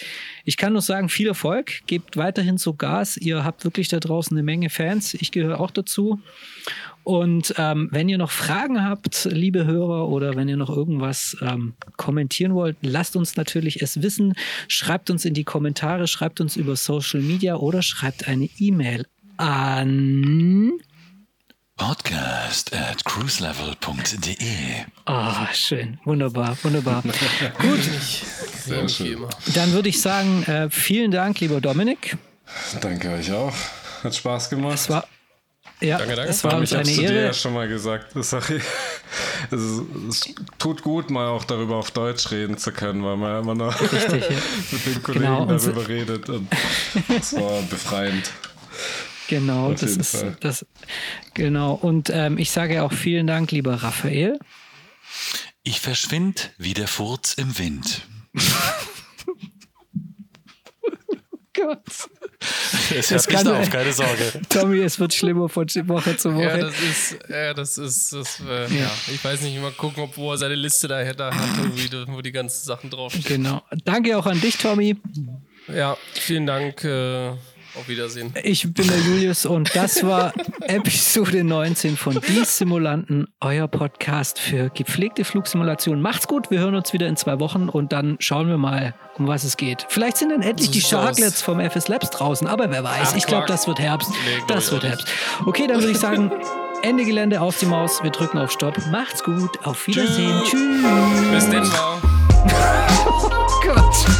Ich kann nur sagen, viel Erfolg gebt weiterhin so Gas. Ihr habt wirklich da draußen eine Menge Fans. Ich gehöre auch dazu. Und ähm, wenn ihr noch Fragen habt, liebe Hörer, oder wenn ihr noch irgendwas ähm, kommentieren wollt, lasst uns natürlich es wissen. Schreibt uns in die Kommentare, schreibt uns über Social Media oder schreibt eine E-Mail an Podcast at cruiselevel.de. Ah, oh, schön. Wunderbar, wunderbar. Gut. Sehr schön. Dann würde ich sagen, äh, vielen Dank, lieber Dominik. Danke euch auch. Hat Spaß gemacht. Es war, ja, danke, danke. es war uns eine Ehre. Ich dir ja schon mal gesagt. Sorry. Es, es, tut gut, mal auch darüber auf Deutsch reden zu können, weil man immer noch Richtig, ja. mit den Kollegen genau, darüber redet. Und es war befreiend. Genau, Auf das ist Fall. das. Genau. Und ähm, ich sage auch vielen Dank, lieber Raphael. Ich verschwind wie der Furz im Wind. Gott. Es hört nicht auf, keine Sorge. Tommy, es wird schlimmer von Woche zu Woche. Ja, das ist, ja, das ist, das, äh, ja. ich weiß nicht, mal gucken, ob wo er seine Liste da hat, irgendwie, wo die ganzen Sachen draufstehen. Genau. Danke auch an dich, Tommy. Ja, vielen Dank. Äh, auf Wiedersehen. Ich bin der Julius und das war Episode 19 von Die Simulanten, euer Podcast für gepflegte Flugsimulation. Macht's gut, wir hören uns wieder in zwei Wochen und dann schauen wir mal, um was es geht. Vielleicht sind dann endlich die Sharklets vom FS Labs draußen, aber wer weiß. Ich glaube, das wird Herbst. Das wird Herbst. Okay, dann würde ich sagen, Ende Gelände auf die Maus. Wir drücken auf Stopp. Macht's gut. Auf Wiedersehen. Tschüss. Tschüss. Bis dann. oh Gott.